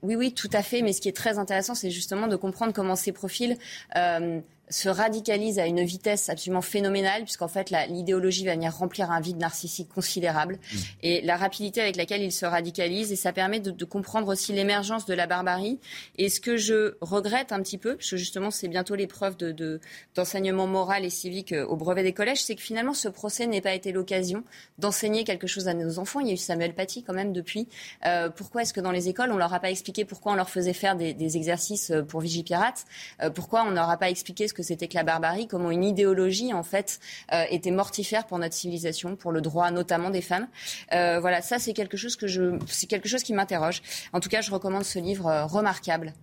Oui, oui, tout à fait. Mais ce qui est très intéressant, c'est justement de comprendre comment ces profils euh, se radicalisent à une vitesse absolument phénoménale, puisqu'en fait, l'idéologie va venir remplir un vide narcissique considérable. Et la rapidité avec laquelle ils se radicalisent, et ça permet de, de comprendre aussi l'émergence de la barbarie. Et ce que je regrette un petit peu, parce que justement, c'est bientôt l'épreuve de, de- d'enseignement moral et civique euh, au brevet des collèges, c'est que finalement, ce procès n'ait pas été l'occasion d'enseigner quelque chose à nos enfants. Il y a eu Samuel Paty quand même depuis. Euh, pourquoi est-ce que dans les écoles, on leur a pas expliqué pourquoi on leur faisait faire des, des exercices euh, pour Vigipirate? Euh, Pourquoi on leur a pas expliqué ce que c'était que la barbarie Comment une idéologie, en fait, euh, était mortifère pour notre civilisation, pour le droit notamment des femmes Euh, Voilà, ça c'est quelque chose que je, c'est quelque chose qui m'interroge. En tout cas, je recommande ce livre euh, remarquable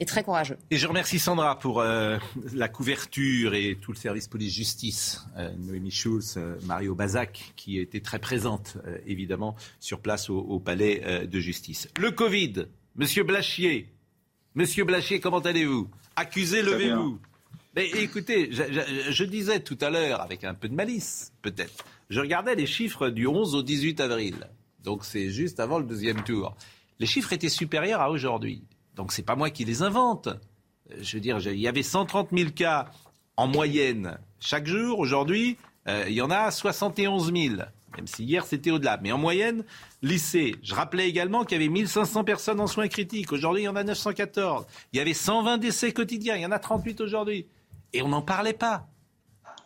et très courageux. Et je remercie Sandra pour euh, la couverture et tout le service police-justice. Euh, Noémie Schulz, euh, Mario Bazac, qui était très présente, euh, évidemment, sur place au, au palais euh, de justice. Le Covid, Monsieur Blachier. Monsieur Blachier, comment allez-vous? Accusé, levez-vous. Mais écoutez, je, disais tout à l'heure, avec un peu de malice, peut-être, je regardais les chiffres du 11 au 18 avril. Donc c'est juste avant le deuxième tour. Les chiffres étaient supérieurs à aujourd'hui. Donc c'est pas moi qui les invente. Euh, Je veux dire, il y avait 130 000 cas en moyenne chaque jour. Aujourd'hui, euh, il y en a 71 000. Même si hier c'était au-delà. Mais en moyenne, lycée. Je rappelais également qu'il y avait 1500 personnes en soins critiques. Aujourd'hui, il y en a 914. Il y avait 120 décès quotidiens. Il y en a 38 aujourd'hui. Et on n'en parlait pas.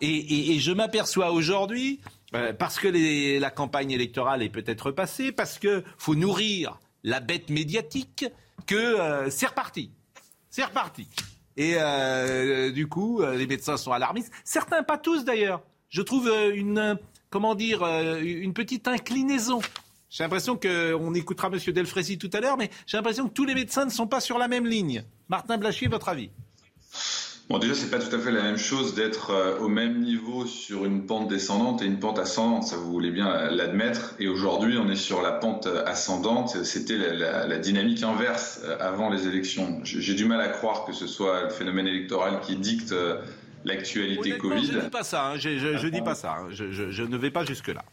Et, je m'aperçois aujourd'hui, euh, parce que la campagne électorale est peut-être passée, parce que faut nourrir la bête médiatique, que euh, c'est reparti. C'est reparti. Et euh, du coup, les médecins sont alarmistes. Certains, pas tous d'ailleurs. Je trouve une, comment dire, une petite inclinaison. J'ai l'impression qu'on écoutera M. Delfrécy tout à l'heure, mais j'ai l'impression que tous les médecins ne sont pas sur la même ligne. Martin Blachier, votre avis? Bon, déjà, c'est pas tout à fait la même chose d'être euh, au même niveau sur une pente descendante et une pente ascendante, ça vous voulez bien l'admettre. Et aujourd'hui, on est sur la pente ascendante. C'était la, la- la dynamique inverse euh, avant les élections. J'ai du mal à croire que ce soit le phénomène électoral qui dicte euh, l'actualité Covid. Je ne dis pas ça. hein. Je, je- je dis pas ça. hein. Je, ne vais pas jusque-là.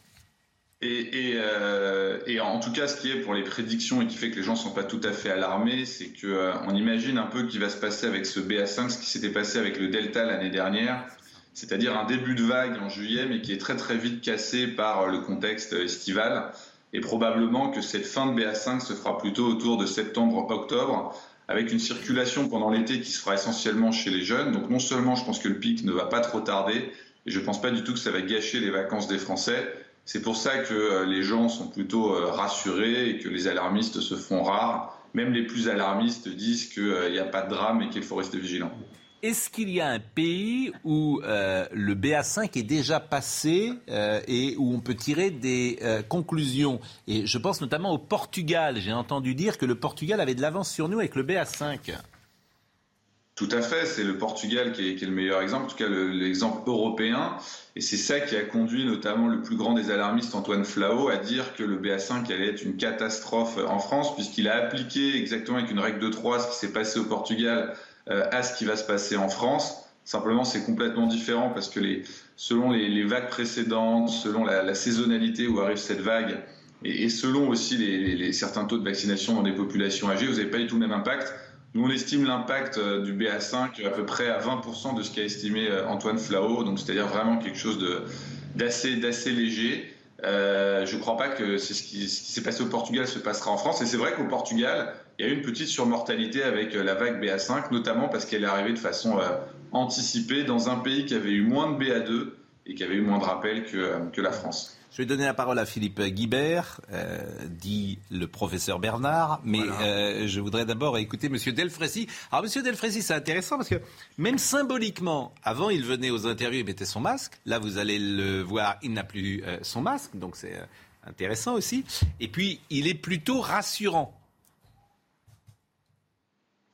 Et, euh, et en tout cas, ce qui est pour les prédictions et qui fait que les gens sont pas tout à fait alarmés, c'est que euh, imagine un peu ce qui va se passer avec ce BA5, ce qui s'était passé avec le Delta l'année dernière, c'est-à-dire un début de vague en juillet, mais qui est très très vite cassé par euh, le contexte estival. Et probablement que cette fin de BA5 se fera plutôt autour de septembre-octobre, avec une circulation pendant l'été qui se fera essentiellement chez les jeunes. Donc non seulement je pense que le pic ne va pas trop tarder, et je pense pas du tout que ça va gâcher les vacances des Français. C'est pour ça que euh, les gens sont plutôt euh, rassurés et que les alarmistes se font rares. Même les plus alarmistes disent qu'il n'y a pas de drame et qu'il faut rester vigilant. Est-ce qu'il y a un pays où euh, le BA5 est déjà passé euh, et où on peut tirer des euh, conclusions? Et je pense notamment au Portugal. J'ai entendu dire que le Portugal avait de l'avance sur nous avec le BA5. Tout à fait, c'est le Portugal qui est, le meilleur exemple, en tout cas le- l'exemple européen. Et c'est ça qui a conduit notamment le plus grand des alarmistes, Antoine Flao, à dire que le BA5 allait être une catastrophe en France, puisqu'il a appliqué exactement avec une règle de 3 ce qui s'est passé au Portugal euh, à ce qui va se passer en France. Simplement, c'est complètement différent parce que selon les, vagues précédentes, selon la, saisonnalité où arrive cette vague, et, selon aussi les- certains taux de vaccination dans des populations âgées, vous n'avez pas du tout le même impact. Nous, on estime l'impact euh, du BA5 à peu près à 20% de ce qu'a estimé euh, Antoine Flao, donc c'est-à-dire vraiment quelque chose d'assez léger. Euh, je ne crois pas que ce qui, s'est passé au Portugal se passera en France. Et c'est vrai qu'au Portugal, il y a eu une petite surmortalité avec la vague BA5, notamment parce qu'elle est arrivée de façon anticipée dans un pays qui avait eu moins de BA2 et qui avait eu moins de euh, que la France. Je vais donner la parole à Philippe Guibert, euh, dit le professeur Bernard, mais euh, je voudrais d'abord écouter M. Delfrécy. Alors M. Delfrécy, c'est intéressant parce que même symboliquement, avant il venait aux interviews, il mettait son masque. Là, vous allez le voir, il n'a plus euh, son masque, donc c'est intéressant aussi. Et puis, il est plutôt rassurant.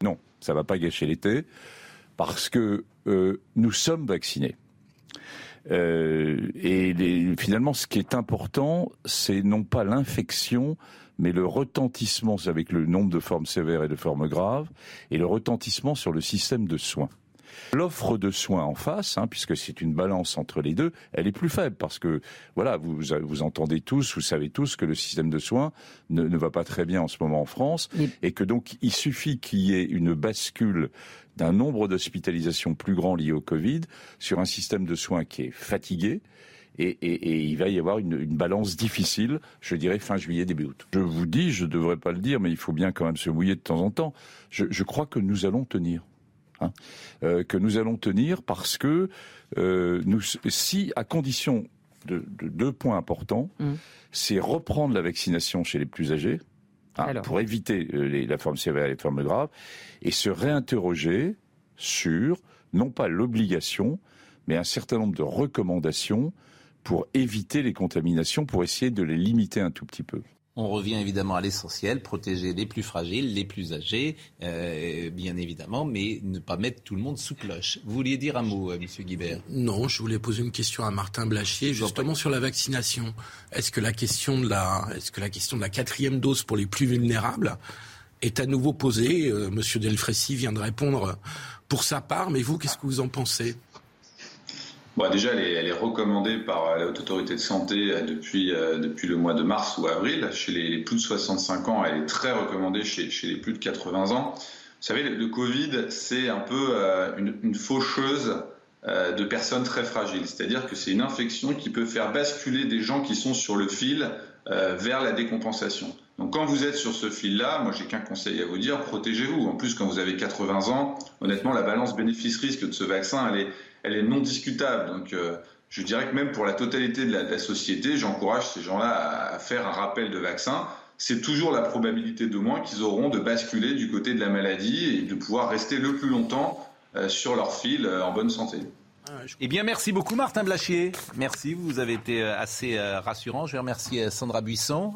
Non, ça ne va pas gâcher l'été parce que nous sommes vaccinés. Euh, et finalement, ce qui est important, c'est non pas l'infection, mais le retentissement avec le nombre de formes sévères et de formes graves, et le retentissement sur le système de soins. L'offre de soins en face, hein, puisque c'est une balance entre les deux, elle est plus faible parce que voilà, vous, vous entendez tous, vous savez tous que le système de soins ne, ne va pas très bien en ce moment en France et que donc il suffit qu'il y ait une bascule d'un nombre d'hospitalisations plus grand lié au Covid sur un système de soins qui est fatigué. Et, et, et, il va y avoir une, une, balance difficile, je dirais fin juillet, début août. Je vous dis, je ne devrais pas le dire, mais il faut bien quand même se mouiller de temps en temps. Je, je crois que nous allons tenir. Hein, euh, que nous allons tenir parce que euh, nous, si, à condition de, de deux points importants, mmh. c'est reprendre la vaccination chez les plus âgés, hein, pour éviter euh, les, la forme sévère et les formes graves, et se réinterroger sur, non pas l'obligation, mais un certain nombre de recommandations pour éviter les contaminations, pour essayer de les limiter un tout petit peu. On revient évidemment à l'essentiel, protéger les plus fragiles, les plus âgés, euh, bien évidemment, mais ne pas mettre tout le monde sous cloche. Vous vouliez dire un mot, euh, Monsieur Guibert? Non, je voulais poser une question à Martin Blachier, justement sur la vaccination. Est-ce que la question de la, est-ce que la question de la quatrième dose pour les plus vulnérables est à nouveau posée? Monsieur Delfrécy vient de répondre pour sa part, mais vous, qu'est-ce que vous en pensez? Déjà, elle est, recommandée par la Haute Autorité de Santé euh, depuis, euh, depuis le mois de mars ou avril. Chez les, plus de 65 ans, elle est très recommandée chez, chez les plus de 80 ans. Vous savez, le, Covid, c'est un peu euh, une, faucheuse de personnes très fragiles. C'est-à-dire que c'est une infection qui peut faire basculer des gens qui sont sur le fil vers la décompensation. Donc quand vous êtes sur ce fil-là, moi j'ai qu'un conseil à vous dire, protégez-vous. En plus, quand vous avez 80 ans, honnêtement, la balance bénéfice-risque de ce vaccin, elle est, elle est non discutable. Donc, euh, je dirais que même pour la totalité de la, société, j'encourage ces gens-là à, faire un rappel de vaccin. C'est toujours la probabilité de moins qu'ils auront de basculer du côté de la maladie et de pouvoir rester le plus longtemps euh, sur leur fil euh, en bonne santé. Eh bien, merci beaucoup, Martin Blachier. Merci, vous avez été assez rassurant. Je vais remercier Sandra Buisson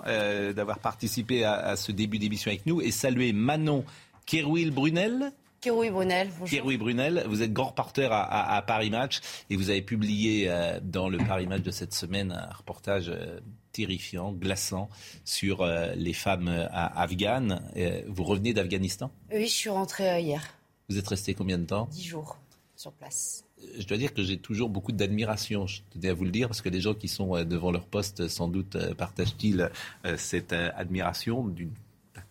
d'avoir participé à, à, ce début d'émission avec nous et saluer Manon Kerouil-Brunel Kéroui Brunel. Kéroui Brunel, vous êtes grand reporter à, Paris Match et vous avez publié euh, dans le Paris Match de cette semaine un reportage euh, terrifiant, glaçant sur euh, les femmes afghanes. vous revenez d'Afghanistan? Oui, je suis rentrée hier. Vous êtes resté combien de temps? Dix jours sur place. Je dois dire que j'ai toujours beaucoup d'admiration, je tenais à vous le dire, parce que les gens qui sont devant leur poste, sans doute partagent-ils cette admiration d'une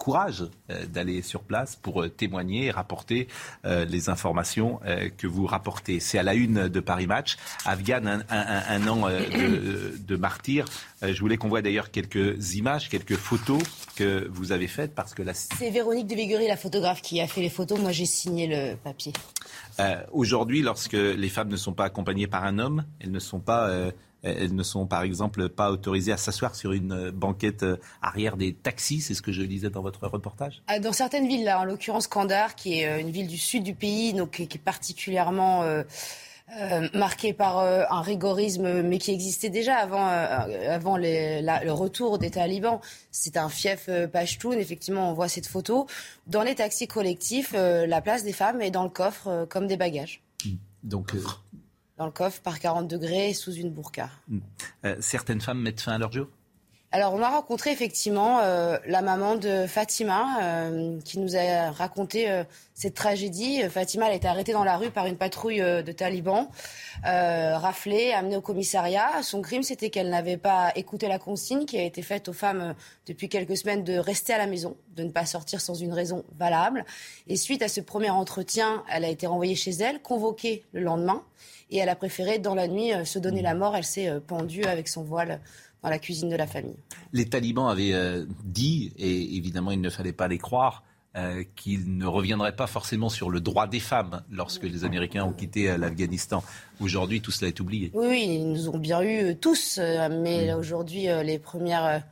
courage euh, d'aller sur place pour euh, témoigner et rapporter euh, les informations que vous rapportez. C'est à la une de Paris Match. Afghan, un, an de, martyr. Je voulais qu'on voit d'ailleurs quelques images, quelques photos que vous avez faites parce que la... C'est Véronique de Viguerie, la photographe, qui a fait les photos. Moi, j'ai signé le papier. Aujourd'hui, lorsque les femmes ne sont pas accompagnées par un homme, elles ne sont pas elles ne sont par exemple pas autorisées à s'asseoir sur une banquette arrière des taxis. C'est ce que je lisais dans votre reportage? Ah, dans certaines villes, là, en l'occurrence Kandahar, qui est euh, une ville du sud du pays, donc qui est particulièrement euh, euh, marquée par un rigorisme, mais qui existait déjà avant, avant le retour des talibans. C'est un fief Pashtun, effectivement, on voit cette photo. Dans les taxis collectifs, la place des femmes est dans le coffre comme des bagages. Donc, dans le coffre par 40 degrés sous une burqa. Hmm. Euh, certaines femmes mettent fin à leur jour? Alors, on a rencontré effectivement euh, la maman de Fatima euh, qui nous a raconté cette tragédie. Fatima, elle a été arrêtée dans la rue par une patrouille de talibans, raflée, amenée au commissariat. Son crime, c'était qu'elle n'avait pas écouté la consigne qui a été faite aux femmes depuis quelques semaines de rester à la maison, de ne pas sortir sans une raison valable. Et suite à ce premier entretien, elle a été renvoyée chez elle, convoquée le lendemain et elle a préféré, dans la nuit, euh, se donner la mort. Elle s'est euh, pendue avec son voile dans la cuisine de la famille. Les talibans avaient euh, dit, et évidemment il ne fallait pas les croire, euh, qu'il ne reviendrait pas forcément sur le droit des femmes lorsque les Américains ont quitté l'Afghanistan. Aujourd'hui, tout cela est oublié. Oui, oui, ils nous ont bien eu tous, mais aujourd'hui, les premières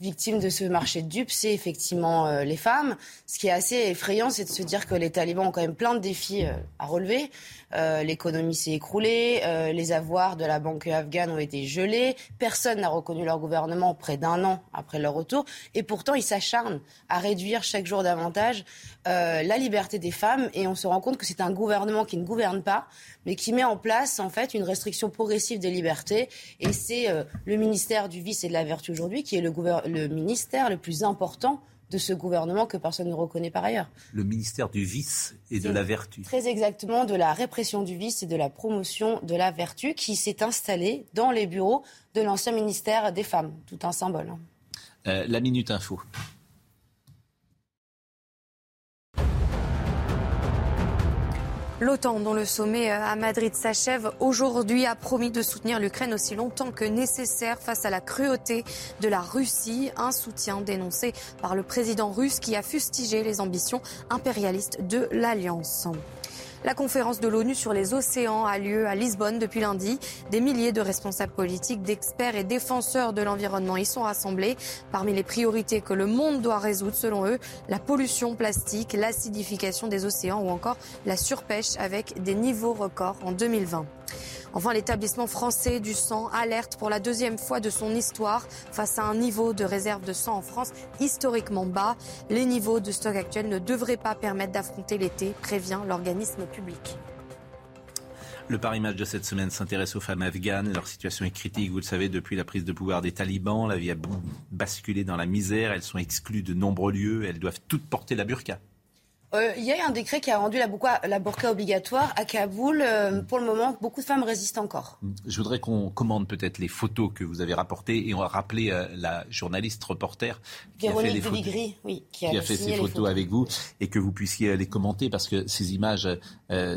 victimes de ce marché de dupes, c'est effectivement euh, les femmes. Ce qui est assez effrayant, c'est de se dire que les talibans ont quand même plein de défis euh, à relever. Euh, l'économie s'est écroulée, les avoirs de la banque afghane ont été gelés, personne n'a reconnu leur gouvernement près d'un an après leur retour, et pourtant ils s'acharnent à réduire chaque jour davantage la liberté des femmes, et on se rend compte que c'est un gouvernement qui ne gouverne pas, mais qui met en place en fait une restriction progressive des libertés. Et c'est euh, le ministère du vice et de la vertu aujourd'hui qui est le, le ministère le plus important de ce gouvernement que personne ne reconnaît par ailleurs. Le ministère du vice et de la vertu. Très exactement, de la répression du vice et de la promotion de la vertu qui s'est installé dans les bureaux de l'ancien ministère des femmes. Tout un symbole. Hein. Euh, la Minute Info. L'OTAN, dont le sommet euh, à Madrid s'achève aujourd'hui, a promis de soutenir l'Ukraine aussi longtemps que nécessaire face à la cruauté de la Russie. Un soutien dénoncé par le président russe qui a fustigé les ambitions impérialistes de l'Alliance. La conférence de l'ONU sur les océans a lieu à Lisbonne depuis lundi. Des milliers de responsables politiques, d'experts et défenseurs de l'environnement y sont rassemblés. Parmi les priorités que le monde doit résoudre, selon eux, la pollution plastique, l'acidification des océans ou encore la surpêche avec des niveaux records en 2020. Enfin, l'établissement français du sang alerte pour la deuxième fois de son histoire face à un niveau de réserve de sang en France historiquement bas. Les niveaux de stock actuels ne devraient pas permettre d'affronter l'été, prévient l'organisme public. Le Paris Match de cette semaine s'intéresse aux femmes afghanes. Leur situation est critique, vous le savez, depuis la prise de pouvoir des talibans. La vie a basculé dans la misère. Elles sont exclues de nombreux lieux. Elles doivent toutes porter la burqa. Euh, il y a eu un décret qui a rendu la burqa, la burqa obligatoire à Kaboul. Euh, pour le moment, beaucoup de femmes résistent encore. Je voudrais qu'on commande peut-être les photos que vous avez rapportées et on va rappeler euh, la journaliste reporter qui a fait, les photos, oui, qui a, fait ces photos, avec vous et que vous puissiez les commenter parce que ces images,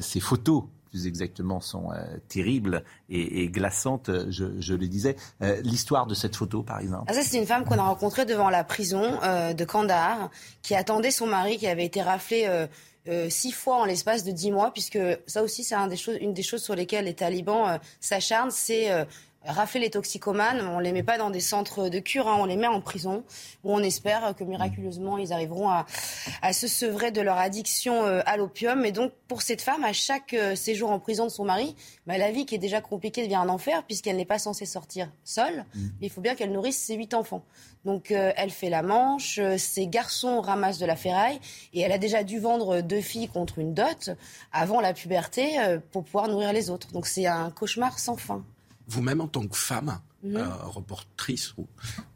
ces photos plus exactement, sont euh, terribles et, glaçantes, je, le disais. Euh, l'histoire de cette photo, par exemple. Ah, ça, c'est une femme qu'on a rencontrée devant la prison euh, de Kandahar, qui attendait son mari qui avait été raflé six fois en l'espace de dix mois, puisque ça aussi, c'est une des choses sur lesquelles les talibans s'acharnent, c'est rafler les toxicomanes, on les met pas dans des centres de cure, hein, on les met en prison, où on espère que miraculeusement ils arriveront à, se sevrer de leur addiction euh, à l'opium. Et donc pour cette femme, à chaque euh, séjour en prison de son mari, bah, la vie qui est déjà compliquée devient un enfer puisqu'elle n'est pas censée sortir seule. Mmh. Il faut bien qu'elle nourrisse ses huit enfants. Donc euh, elle fait la manche, ses garçons ramassent de la ferraille et elle a déjà dû vendre deux filles contre une dot avant la puberté pour pouvoir nourrir les autres. Donc c'est un cauchemar sans fin vous-même en tant que femme, mhm. euh, reportrice,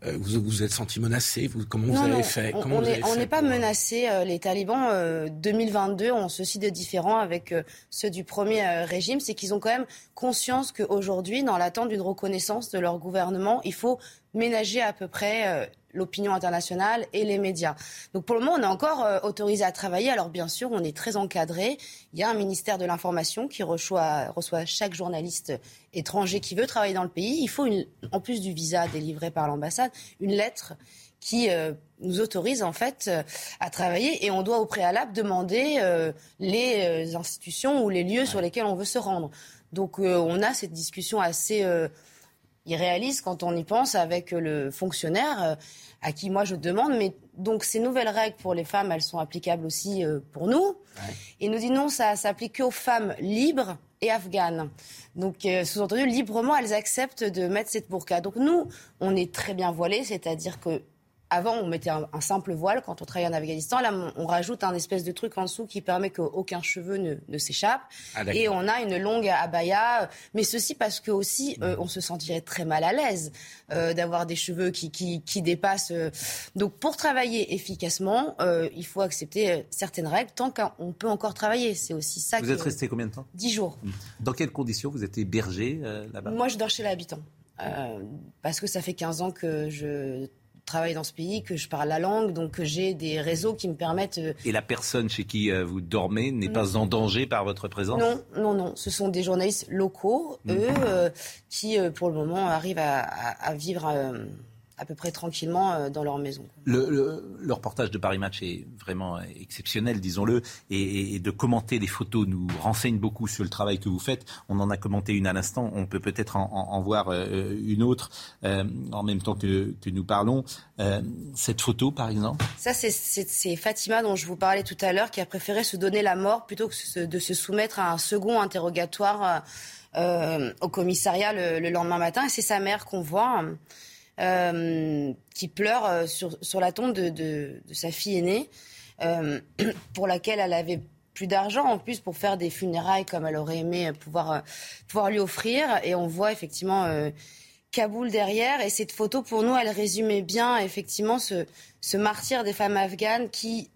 euh, vous, vous êtes senti menacée vous, Comment vous avez fait On n'est pas menacé. Euh, les talibans, 2022, ont ceci de différent avec ceux du premier régime, c'est qu'ils ont quand même conscience qu'aujourd'hui, dans l'attente d'une reconnaissance de leur gouvernement, il faut ménager à peu près l'opinion internationale et les médias. Donc pour le moment, on est encore euh, autorisé à travailler. Alors bien sûr, on est très encadré. Il y a un ministère de l'information qui reçoit, reçoit, chaque journaliste étranger qui veut travailler dans le pays. Il faut, une, en plus du visa délivré par l'ambassade, une lettre qui euh, nous autorise en fait euh, à travailler et on doit au préalable demander les institutions ou les lieux sur lesquels on veut se rendre. Donc on a cette discussion assez irréaliste quand on y pense avec le fonctionnaire euh, à qui moi je demande. Mais donc ces nouvelles règles pour les femmes, elles sont applicables aussi euh, pour nous. Et nous dit non, ça s'applique qu'aux femmes libres et afghanes. Donc, euh, sous-entendu, librement, elles acceptent de mettre cette burqa. Donc, nous, on est très bien voilés, c'est-à-dire que avant, on mettait un, simple voile quand on travaillait en Afghanistan. Là, on, rajoute un espèce de truc en dessous qui permet qu'aucun cheveu ne, s'échappe. Ah, et on a une longue abaya. Mais ceci parce que aussi, euh, on se sentirait très mal à l'aise euh, d'avoir des cheveux qui, qui, dépassent. Euh. Donc, pour travailler efficacement, il faut accepter certaines règles tant qu'on peut encore travailler. C'est aussi ça. Vous êtes resté combien de temps? Dix jours. Dans quelles conditions vous êtes hébergé là-bas? Moi, je dors chez l'habitant. parce que ça fait 15 ans que je travaille dans ce pays, que je parle la langue, donc j'ai des réseaux qui me permettent. Euh, Et la personne chez qui euh, vous dormez n'est pas en danger par votre présence? Non, non, non. Ce sont des journalistes locaux, mm. eux, euh, qui pour le moment arrivent à, vivre à peu près tranquillement euh, dans leur maison. Le, reportage de Paris Match est vraiment exceptionnel, disons-le, et, de commenter les photos nous renseigne beaucoup sur le travail que vous faites. On en a commenté une à l'instant, on peut peut-être en, voir euh, une autre euh, en même temps que, nous parlons. cette photo, par exemple? Ça, c'est Fatima dont je vous parlais tout à l'heure, qui a préféré se donner la mort plutôt que de se soumettre à un second interrogatoire au commissariat le, lendemain matin. Et c'est sa mère qu'on voit. Qui pleure euh, sur, la tombe de, de, sa fille aînée, euh, [clears throat] pour laquelle elle avait plus d'argent en plus pour faire des funérailles comme elle aurait aimé pouvoir, pouvoir lui offrir. Et on voit effectivement Kaboul derrière. Et cette photo, pour nous, elle résumait bien effectivement ce, ce martyr des femmes afghanes qui,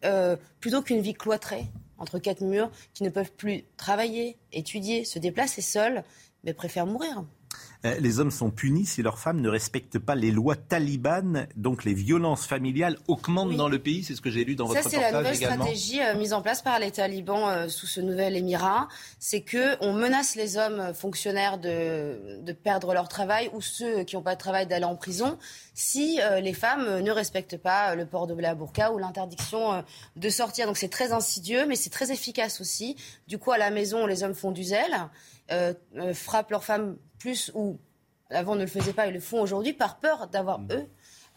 plutôt qu'une vie cloîtrée entre quatre murs, qui ne peuvent plus travailler, étudier, se déplacer seules, mais préfèrent mourir. Euh, les hommes sont punis si leurs femmes ne respectent pas les lois talibanes. Donc les violences familiales augmentent dans le pays. C'est ce que j'ai lu dans votre reportage également. Ça, c'est la nouvelle stratégie euh, mise en place par les talibans euh, sous ce nouvel émirat. C'est qu'on menace les hommes fonctionnaires de, de, perdre leur travail ou ceux qui n'ont pas de travail d'aller en prison si les femmes ne respectent pas le port de la burqa ou l'interdiction de sortir. Donc c'est très insidieux, mais c'est très efficace aussi. Du coup, à la maison, les hommes font du zèle. Frappent leurs femmes plus ou avant ne le faisaient pas, ils le font aujourd'hui par peur d'avoir, mm. eux,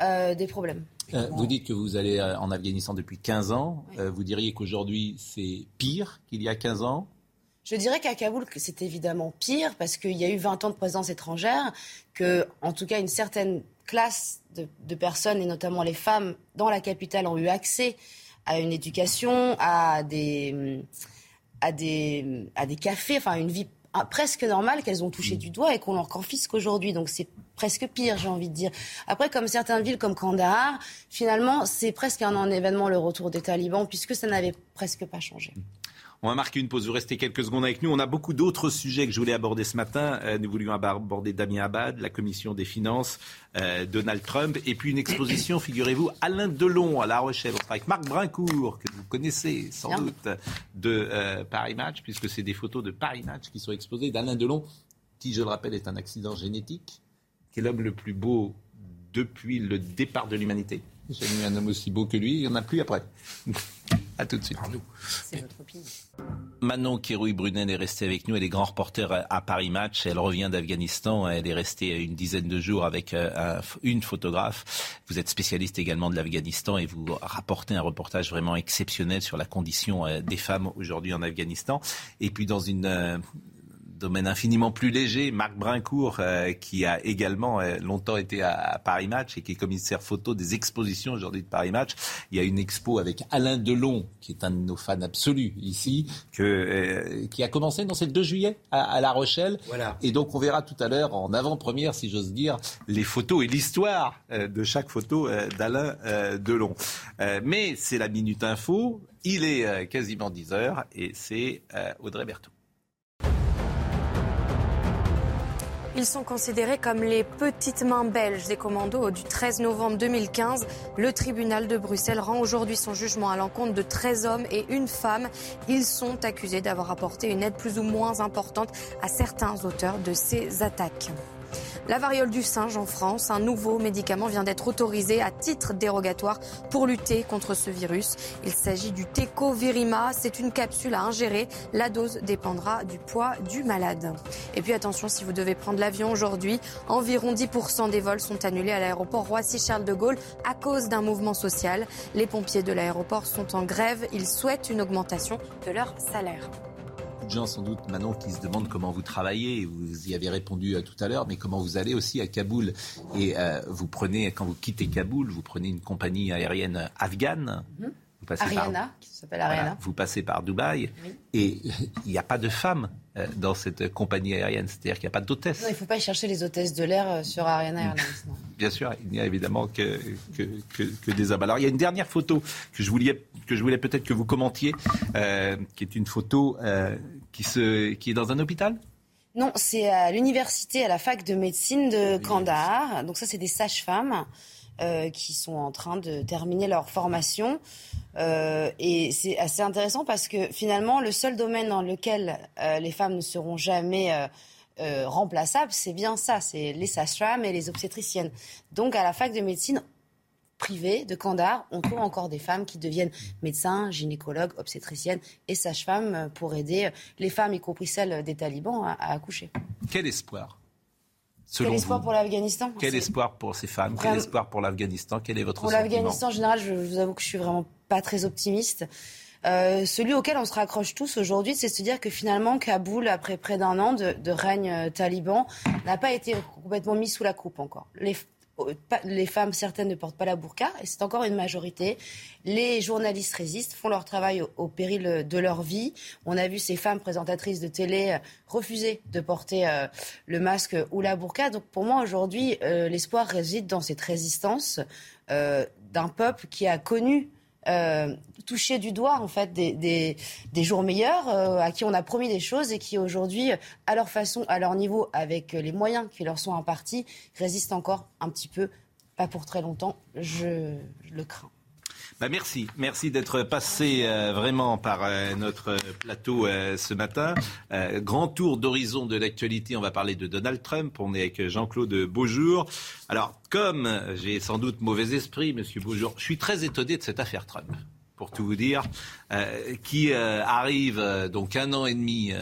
euh, des problèmes. Euh, vous dites que vous allez euh, en Afghanistan depuis 15 ans. vous diriez qu'aujourd'hui, c'est pire qu'il y a 15 ans? Je dirais qu'à Kaboul, c'est évidemment pire parce qu'il y a eu 20 ans de présence étrangère, que, en tout cas, une certaine classe de, de, personnes, et notamment les femmes, dans la capitale, ont eu accès à une éducation, à des, à des, à des cafés, enfin, une vie ah, presque normal qu'elles ont touché mm. du doigt et qu'on leur confisque aujourd'hui. Donc c'est presque pire, j'ai envie de dire. Après, comme certaines villes comme Kandahar, finalement, c'est presque un, un événement le retour des talibans puisque ça n'avait presque pas changé. On va marquer une pause. Vous restez quelques secondes avec nous. On a beaucoup d'autres sujets que je voulais aborder ce matin. Euh, nous voulions aborder Damien Abad, la commission des finances, euh, Donald Trump, et puis une exposition, [coughs] figurez-vous, Alain Delon à La Rochelle. On sera avec Marc Brincourt, que vous connaissez sans doute, de euh, Paris Match, puisque c'est des photos de Paris Match qui sont exposées d'Alain Delon, qui, je le rappelle, est un accident génétique, qui est l'homme le plus beau depuis le départ de l'humanité. J'ai eu un homme aussi beau que lui, il n'y en a plus après. [laughs] à tout de suite. C'est votre opinion. Manon Kérouille-Brunel est restée avec nous. Elle est grand reporter à Paris Match. Elle revient d'Afghanistan. Elle est restée une dizaine de jours avec euh, une photographe. Vous êtes spécialiste également de l'Afghanistan et vous rapportez un reportage vraiment exceptionnel sur la condition euh, des femmes aujourd'hui en Afghanistan. Et puis dans une euh, domaine infiniment plus léger, Marc Brincourt, euh, qui a également euh, longtemps été à, Paris Match et qui est commissaire photo des expositions aujourd'hui de Paris Match. Il y a une expo avec Alain Delon, qui est un de nos fans absolus ici, que, euh, qui a commencé, dans c'est le 2 juillet, à, La Rochelle. Voilà. Et donc on verra tout à l'heure, en avant-première, si j'ose dire, les photos et l'histoire de chaque photo d'Alain Delon. mais c'est la Minute Info. Il est quasiment 10 heures et c'est Audrey Berthaud. Ils sont considérés comme les petites mains belges des commandos du 13 novembre 2015. Le tribunal de Bruxelles rend aujourd'hui son jugement à l'encontre de 13 hommes et une femme. Ils sont accusés d'avoir apporté une aide plus ou moins importante à certains auteurs de ces attaques. La variole du singe en France, un nouveau médicament vient d'être autorisé à titre dérogatoire pour lutter contre ce virus. Il s'agit du Tecovirima. C'est une capsule à ingérer. La dose dépendra du poids du malade. Et puis attention, si vous devez prendre l'avion aujourd'hui, environ 10% des vols sont annulés à l'aéroport Roissy-Charles de Gaulle à cause d'un mouvement social. Les pompiers de l'aéroport sont en grève. Ils souhaitent une augmentation de leur salaire de gens sans doute maintenant qui se demandent comment vous travaillez. Vous y avez répondu euh, tout à l'heure, mais comment vous allez aussi à Kaboul. Et euh, vous prenez, quand vous quittez Kaboul, vous prenez une compagnie aérienne afghane. Mhm. Ariana, qui s'appelle Ariana. vous passez par Dubaï et il n'y a pas de femmes euh, dans cette compagnie aérienne, c'est-à-dire qu'il n'y a pas d'hôtesse. Non, il ne faut pas y chercher les hôtesses de l'air sur Ariana Airlines. [laughs] Bien sûr, il n'y a évidemment que, que, que, des hommes. Alors il y a une dernière photo que je voulais, que je voulais peut-être que vous commentiez, qui est une photo qui, se, qui est dans un hôpital Non, c'est à l'université, à la fac de médecine de Kandahar. Donc ça, c'est des sages-femmes. Euh, qui sont en train de terminer leur formation. Euh, et c'est assez intéressant parce que finalement, le seul domaine dans lequel euh, les femmes ne seront jamais remplaçables, c'est bien ça, c'est les sages-femmes et les obstétriciennes. Donc à la fac de médecine privée de Kandahar, on trouve encore des femmes qui deviennent médecins, gynécologues, obstétriciennes et sages-femmes pour aider les femmes, y compris celles des talibans, à, accoucher. Quel espoir Quel espoir pour l'Afghanistan Quel espoir pour ces femmes? Quel espoir pour l'Afghanistan? Quel est votre Pour l'Afghanistan, en général, je, vous avoue que je suis vraiment pas très optimiste. Euh, celui auquel on se raccroche tous aujourd'hui, c'est se dire que finalement, Kaboul, après près d'un an de, règne euh, taliban, n'a pas été complètement mis sous la coupe encore. Les, les femmes, certaines ne portent pas la burqa, et c'est encore une majorité. Les journalistes résistent, font leur travail au, péril de leur vie. On a vu ces femmes présentatrices de télé refuser de porter le masque ou la burqa. Donc pour moi, aujourd'hui, l'espoir réside dans cette résistance d'un peuple qui a connu euh, toucher du doigt en fait des, jours meilleurs euh, à qui on a promis des choses et qui aujourd'hui, à leur façon, à leur niveau, avec les moyens qui leur sont impartis, résistent encore un petit peu, pas pour très longtemps, je le crains. Bah, merci, merci d'être passé euh, vraiment par euh, notre plateau ce matin. grand tour d'horizon de l'actualité, on va parler de Donald Trump. On est avec Jean-Claude Beaujour. Alors, comme j'ai sans doute mauvais esprit, Monsieur Beaujour, je suis très étonné de cette affaire Trump pour tout vous dire, qui arrive donc un an et demi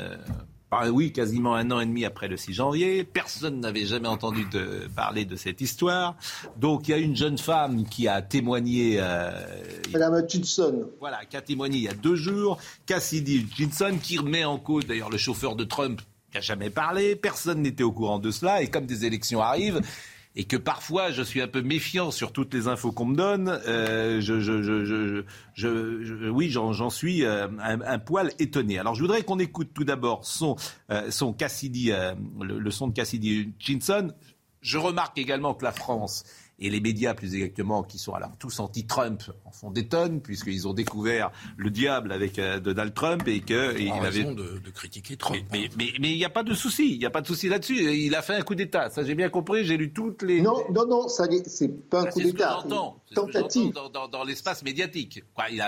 oui, quasiment un an et demi après le 6 janvier. Personne n'avait jamais entendu parler de cette histoire. Donc il y a une jeune femme qui a témoigné. Euh, Madame Hutchinson. Voilà, qui a témoigné il y a deux jours. Cassidy Hutchinson, qui remet en cause d'ailleurs le chauffeur de Trump, qui n'a jamais parlé. Personne n'était au courant de cela. Et comme des élections arrivent, et que parfois je suis un peu méfiant sur toutes les infos qu'on me donne, euh, je, je, je, je, oui, j'en suis euh, un, poil étonné. Alors je voudrais qu'on écoute tout d'abord son, euh, son Cassidy, le, le, son de Cassidy Hutchinson. Je remarque également que la France et les médias, plus exactement, qui sont alors tous anti-Trump, en font des tonnes, puisqu'ils ont découvert le diable avec euh, Donald Trump et que il avait de, de, critiquer Trump. Mais il n'y a pas de souci, il n'y a pas de souci là-dessus. Il a fait un coup d'État, ça j'ai bien compris. J'ai lu toutes les. Non, non, non, ça c'est pas un coup d'État. Tentative dans, dans, l'espace médiatique.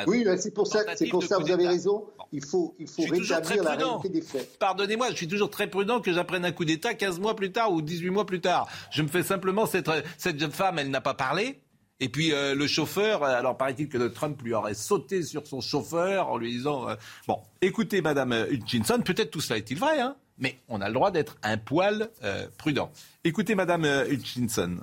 oui, c'est pour ça, c'est pour ça. Vous avez raison. Il faut, il faut rétablir la réalité des faits. Pardonnez-moi, je suis toujours très prudent que j'apprenne un coup d'État 15 mois plus tard ou 18 mois plus tard. Je me fais simplement cette cette jeune femme elle n'a pas parlé. Et puis euh, le chauffeur, euh, alors paraît-il que Trump lui aurait sauté sur son chauffeur en lui disant euh, Bon, écoutez, Madame Hutchinson, peut-être tout cela est-il vrai, hein, mais on a le droit d'être un poil prudent. Écoutez, Madame Hutchinson.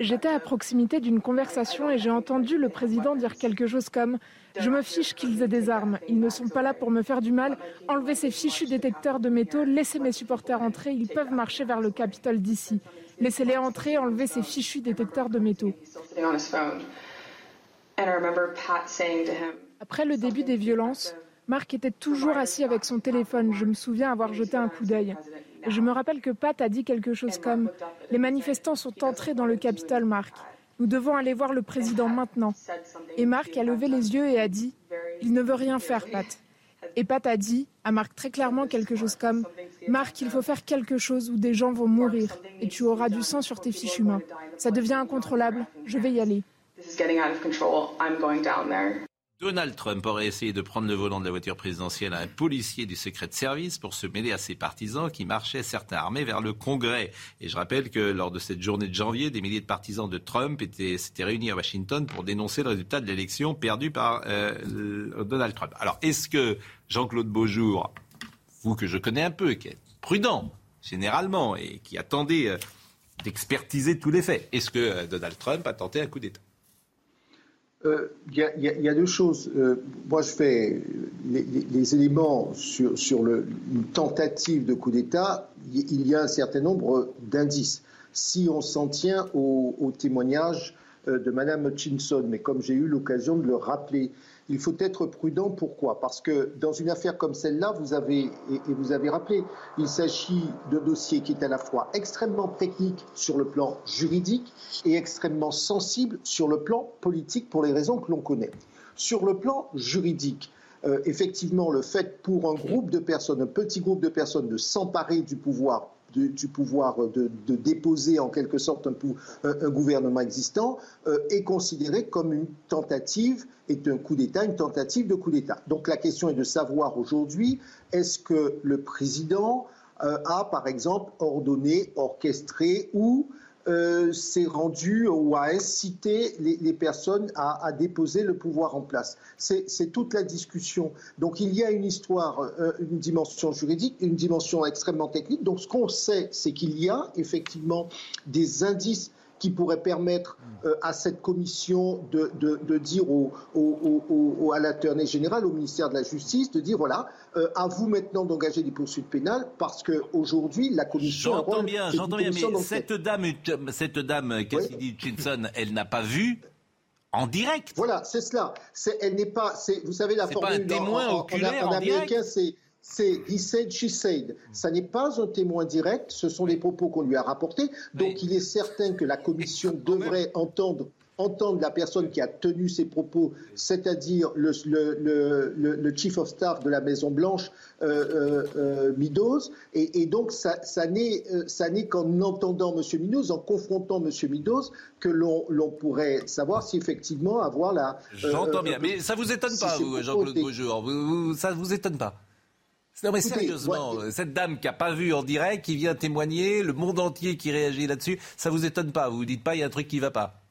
J'étais à proximité d'une conversation et j'ai entendu le président dire quelque chose comme Je me fiche qu'ils aient des armes. Ils ne sont pas là pour me faire du mal. Enlevez ces fichus détecteurs de métaux. Laissez mes supporters entrer. Ils peuvent marcher vers le Capitole d'ici. Laissez-les entrer. Enlevez ces fichus détecteurs de métaux. Après le début des violences, Marc était toujours assis avec son téléphone. Je me souviens avoir jeté un coup d'œil. Je me rappelle que Pat a dit quelque chose comme Les manifestants sont entrés dans le Capitole, Marc. Nous devons aller voir le président maintenant. Et Marc a levé les yeux et a dit Il ne veut rien faire, Pat. Et Pat a dit à Marc très clairement quelque chose comme Marc, il faut faire quelque chose ou des gens vont mourir et tu auras du sang sur tes fiches humains. Ça devient incontrôlable. Je vais y aller. Donald Trump aurait essayé de prendre le volant de la voiture présidentielle à un policier du secret de service pour se mêler à ses partisans qui marchaient certains armés vers le Congrès. Et je rappelle que lors de cette journée de janvier, des milliers de partisans de Trump s'étaient réunis à Washington pour dénoncer le résultat de l'élection perdue par euh, Donald Trump. Alors, est-ce que Jean-Claude Beaujour, vous que je connais un peu, qui est prudent généralement et qui attendait euh, d'expertiser tous les faits, est-ce que euh, Donald Trump a tenté un coup d'État? Il euh, y, a deux choses. Euh, moi, je fais les, éléments sur, sur une tentative de coup d'État. Il y a un certain nombre d'indices. Si on s'en tient au, au témoignage euh, de Mme Hutchinson, mais comme j'ai eu l'occasion de le rappeler, il faut être prudent. Pourquoi? Parce que dans une affaire comme celle-là, vous avez, et, vous avez rappelé, il s'agit de dossier qui est à la fois extrêmement technique sur le plan juridique et extrêmement sensible sur le plan politique pour les raisons que l'on connaît. Sur le plan juridique, euh, effectivement, le fait pour un groupe de personnes, un petit groupe de personnes, de s'emparer du pouvoir du pouvoir de, déposer en quelque sorte un, gouvernement existant euh, est considéré comme une tentative, est un coup d'État, une tentative de coup d'État. Donc la question est de savoir aujourd'hui, est-ce que le président euh, a, par exemple, ordonné, orchestré ou euh, s'est rendu ou a incité les, personnes à, déposer le pouvoir en place. C'est toute la discussion. Donc il y a une histoire, euh, une dimension juridique, une dimension extrêmement technique. Donc ce qu'on sait, c'est qu'il y a effectivement des indices qui pourrait permettre euh, à cette commission de, de, dire au, au, à l'attorney général, au ministère de la Justice, de dire voilà, euh, à vous maintenant d'engager des poursuites pénales parce qu'aujourd'hui, la commission. J'entends bien, j'entends bien, mais cette dame, cette dame, Cassidy Hutchinson, elle n'a pas vu en direct. Voilà, c'est cela. elle n'est pas. Vous savez, la formule pas un témoin en, en, américain, c'est c'est he said, she said. Ça n'est pas un témoin direct, ce sont des propos qu'on lui a rapportés. Donc il est certain que la commission devrait entendre entendre la personne qui a tenu ces propos, c'est-à-dire le, le, chief of staff de la Maison Blanche, euh, euh, euh Meadows, et, donc ça, ça n'est euh, qu'en entendant M. Meadows, en confrontant M. Meadows, que l'on pourrait savoir si effectivement avoir la. J'entends bien, mais ça vous étonne pas, Jean-Claude Beaujour, vous, ça vous étonne pas non mais sérieusement, cette dame qui n'a pas vu en direct, qui vient témoigner, le monde entier qui réagit là-dessus, ça vous étonne pas Vous vous dites pas il y a un truc qui va pas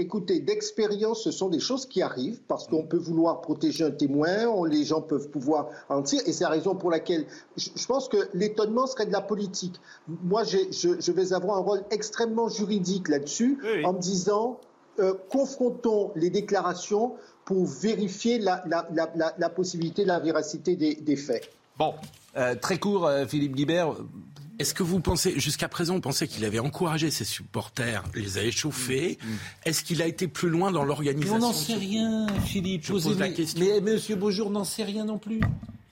Écoutez, d'expérience, ce sont des choses qui arrivent parce qu'on peut vouloir protéger un témoin, les gens peuvent pouvoir en tirer, et c'est la raison pour laquelle je, pense que l'étonnement serait de la politique. Moi, je, vais avoir un rôle extrêmement juridique là-dessus, en me disant euh, confrontons les déclarations pour vérifier la, possibilité, la véracité des faits. Bon, euh, très court, euh, Philippe Guibert. Est-ce que vous pensez, jusqu'à présent, on pensait qu'il avait encouragé ses supporters, les a échauffés. Mm, mm. Est-ce qu'il a été plus loin dans l'organisation On n'en sait rien, Philippe. Je pose la question. Mais Monsieur Beaujour n'en sait rien non plus.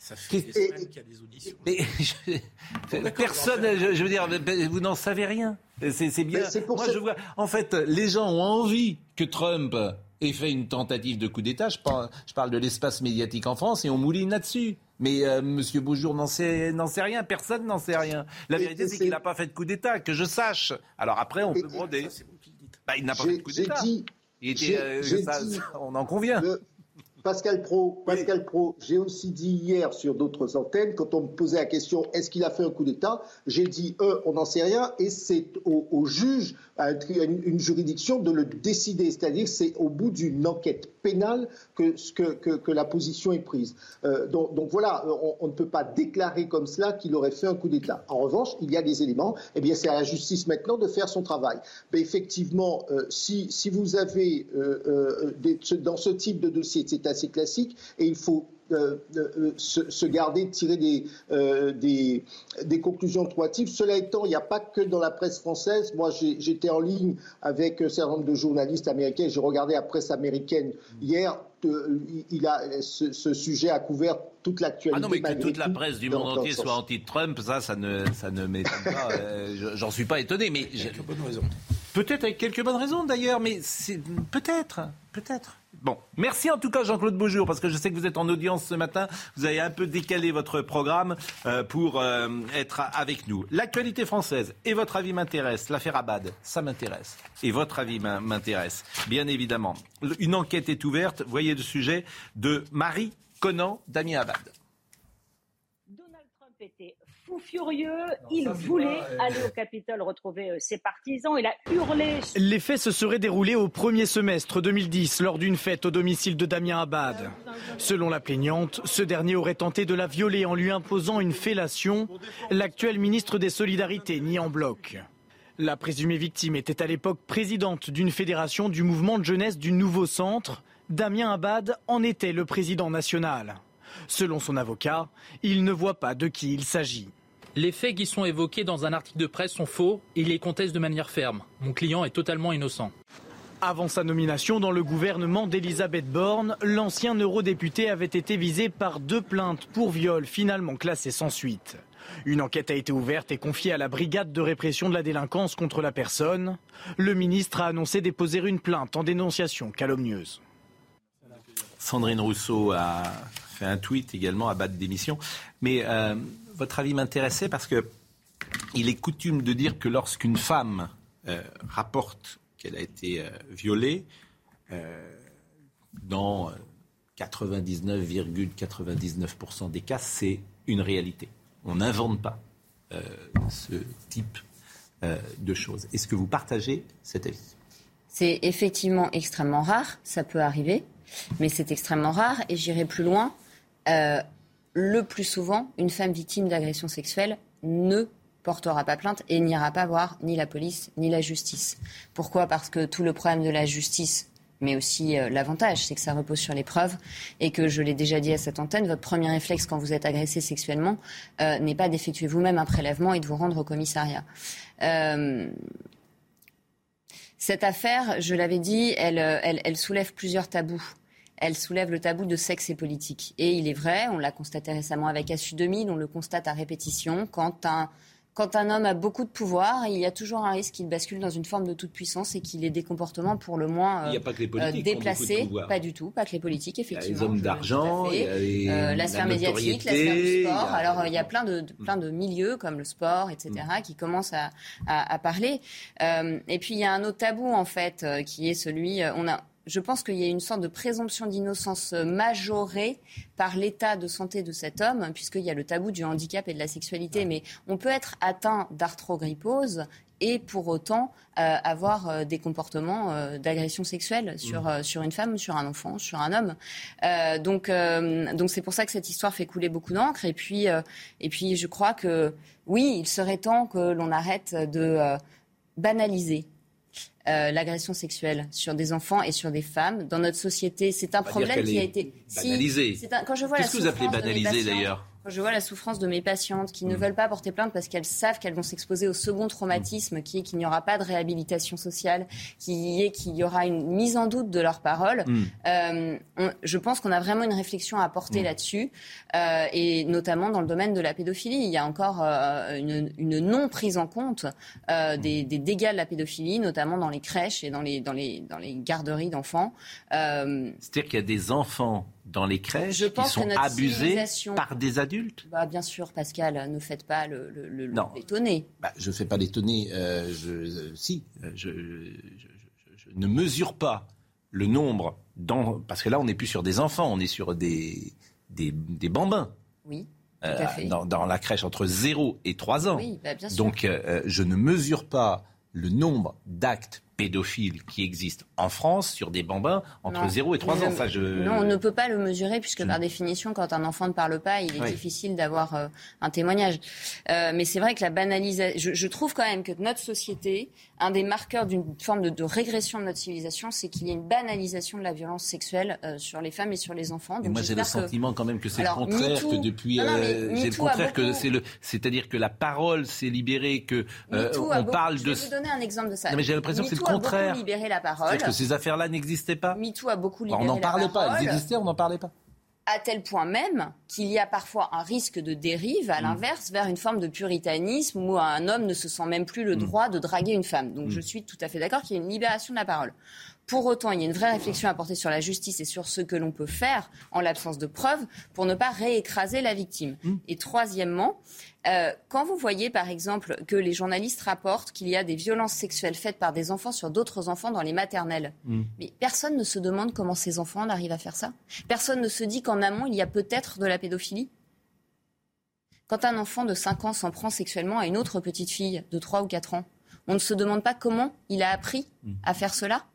Ça fait des semaines qu'il y a des auditions. Mais personne, je, veux dire, vous n'en savez rien. C'est bien. Moi, je vois. En fait, les gens ont envie que Trump ait fait une tentative de coup d'État. Je parle, je parle de l'espace médiatique en France et on mouline là-dessus. Mais euh, M. Beaujour n'en sait, n'en sait rien, personne n'en sait rien. La vérité, c'est qu'il n'a pas fait de coup d'État, que je sache. Alors après, on peut broder. Bah, il n'a pas fait de coup d'État. Euh, on en convient. Pascal Pro, Pascal Pro, j'ai aussi dit hier sur d'autres antennes, quand on me posait la question est-ce qu'il a fait un coup d'État, j'ai dit eux, on n'en sait rien, et c'est au, juge, une, juridiction, de le décider. C'est-à-dire c'est au bout d'une enquête pénale que, la position est prise. Euh, donc, voilà, on, ne peut pas déclarer comme cela qu'il aurait fait un coup d'État. En revanche, il y a des éléments, eh bien c'est à la justice maintenant de faire son travail. Mais effectivement, euh, si, vous avez euh, dans ce type de dossier, c'est assez classique, et il faut euh, euh, se, garder, tirer des, euh, des, des, conclusions troitives. Cela étant, il n'y a pas que dans la presse française. Moi, j'étais en ligne avec un certain nombre de journalistes américains. J'ai regardé la presse américaine hier. il a, ce, sujet a couvert toute l'actualité. Ah non, mais que toute la presse du monde entier soit anti-Trump, ça, ça ne, ça ne m'étonne pas. [laughs] J'en suis pas étonné, mais. Peut-être avec quelques bonnes raisons d'ailleurs, mais peut-être, peut-être. Bon, merci en tout cas Jean-Claude Beaujour, parce que je sais que vous êtes en audience ce matin. Vous avez un peu décalé votre programme euh, pour euh, être avec nous. L'actualité française et votre avis m'intéresse. L'affaire Abad, ça m'intéresse. Et votre avis m'intéresse, bien évidemment. Une enquête est ouverte. Voyez le sujet de Marie Conan, Damien Abad. Donald Trump était fou furieux. il voulait aller au Capitole retrouver euh, ses partisans. Il a hurlé. Les faits se seraient déroulés au premier semestre 2010 lors d'une fête au domicile de Damien Abad. Selon la plaignante, ce dernier aurait tenté de la violer en lui imposant une fellation. L'actuel ministre des Solidarités nie en bloc. La présumée victime était à l'époque présidente d'une fédération du mouvement de jeunesse du nouveau centre. Damien Abad en était le président national. Selon son avocat, il ne voit pas de qui il s'agit. Les faits qui sont évoqués dans un article de presse sont faux et il les conteste de manière ferme. Mon client est totalement innocent. Avant sa nomination dans le gouvernement d'Elisabeth Borne, l'ancien eurodéputé avait été visé par deux plaintes pour viol finalement classées sans suite. Une enquête a été ouverte et confiée à la brigade de répression de la délinquance contre la personne. Le ministre a annoncé déposer une plainte en dénonciation calomnieuse. Sandrine Rousseau a fait un tweet également à bas de démission. Mais euh, votre avis m'intéressait parce que il est coutume de dire que lorsqu'une femme euh, rapporte qu'elle a été euh, violée, euh, dans 99,99% des cas, c'est une réalité. On n'invente pas ce type de choses. Est-ce que vous partagez cet avis? C'est effectivement extrêmement rare, ça peut arriver, mais c'est extrêmement rare et j'irai plus loin. Le plus souvent, une femme victime d'agression sexuelle ne portera pas plainte et n'ira pas voir ni la police ni la justice. Pourquoi? Parce que tout le problème de la justice, mais aussi euh, l'avantage, c'est que ça repose sur les preuves et que, je l'ai déjà dit à cette antenne, votre premier réflexe quand vous êtes agressé sexuellement euh, n'est pas d'effectuer vous-même un prélèvement et de vous rendre au commissariat. Euh, cette affaire, je l'avais dit, elle, soulève plusieurs tabous elle soulève le tabou de sexe et politique. Et il est vrai, on l'a constaté récemment avec Assu 2000, on le constate à répétition, quand un quand un homme a beaucoup de pouvoir, il y a toujours un risque qu'il bascule dans une forme de toute puissance et qu'il ait des comportements pour le moins euh, déplacés. Pas du tout, pas que les politiques, effectivement. Il y a les hommes d'argent, euh, la sphère médiatique, la sphère du sport. Alors il y a plein de, plein de milieux comme le sport, etc., mm. qui commencent à, à, parler. Euh, et puis il y a un autre tabou en fait, qui est celui, on a je pense qu'il y a une sorte de présomption d'innocence majorée par l'état de santé de cet homme, puisqu'il y a le tabou du handicap et de la sexualité. Mais on peut être atteint d'arthrogrypose et pour autant euh, avoir euh, des comportements euh, d'agression sexuelle sur, mmh. sur une femme, sur un enfant, sur un homme. donc donc c'est pour ça que cette histoire fait couler beaucoup d'encre. Et puis, et puis je crois que oui, il serait temps que l'on arrête de banaliser euh, l'agression sexuelle sur des enfants et sur des femmes dans notre société. C'est un problème qui a été banalisé. Si, quand je vois Qu'est-ce que vous appelez banalisé d'ailleurs? Je vois la souffrance de mes patientes qui ne mm. veulent pas porter plainte parce qu'elles savent qu'elles vont s'exposer au second traumatisme, qui est qu'il n'y aura pas de réhabilitation sociale, qui est qu'il y aura une mise en doute de leurs paroles. Mm. Euh, je pense qu'on a vraiment une réflexion à porter mm. là-dessus, euh, et notamment dans le domaine de la pédophilie. Il y a encore euh, une, non prise en compte des, dégâts de la pédophilie, notamment dans les crèches et dans les, dans les, dans les garderies d'enfants. C'est-à-dire qu'il y a des enfants dans les crèches qui sont abusés par des adultes bah, Bien sûr, Pascal, ne faites pas le, le, l'étonner. Bah, je ne fais pas l'étonner. Euh, je, si, je, ne mesure pas le nombre, dans, parce que là, on n'est plus sur des enfants, on est sur des, des, bambins. Oui. Euh, dans, la crèche entre 0 et 3 ans. Oui, bah, bien sûr. Donc, euh, je ne mesure pas le nombre d'actes pédophile qui existe en France sur des bambins entre 0 et 3 ans. Ça, je... Non, on ne peut pas le mesurer puisque par définition, quand un enfant ne parle pas, il est difficile d'avoir euh, un témoignage. Euh, mais c'est vrai que la banalisation, je, je, trouve quand même que notre société, un des marqueurs d'une forme de, de, régression de notre civilisation, c'est qu'il y a une banalisation de la violence sexuelle euh, sur les femmes et sur les enfants. moi, j'ai le sentiment quand même que c'est le contraire, que depuis, c'est le contraire que c'est le, c'est-à-dire que la parole s'est libérée, que on parle de. Je vais vous donner un exemple de ça. mais j'ai l'impression que c'est contraire. A beaucoup libéré la parole. C'est que ces affaires-là n'existaient pas. MeToo a beaucoup libéré la parole. On n'en parlait pas. Elles existaient, on n'en parlait pas à tel point même qu'il y a parfois un risque de dérive, à mm. l'inverse, vers une forme de puritanisme où un homme ne se sent même plus le mm. droit de draguer une femme. Donc mm. je suis tout à fait d'accord qu'il y a une libération de la parole. Pour autant, il y a une vraie réflexion à porter sur la justice et sur ce que l'on peut faire en l'absence de preuves pour ne pas réécraser la victime. Mmh. Et troisièmement, euh, quand vous voyez par exemple que les journalistes rapportent qu'il y a des violences sexuelles faites par des enfants sur d'autres enfants dans les maternelles, mmh. mais personne ne se demande comment ces enfants en arrivent à faire ça? Personne ne se dit qu'en amont, il y a peut-être de la pédophilie? Quand un enfant de 5 ans s'en prend sexuellement à une autre petite fille de 3 ou 4 ans, on ne se demande pas comment il a appris mmh. à faire cela?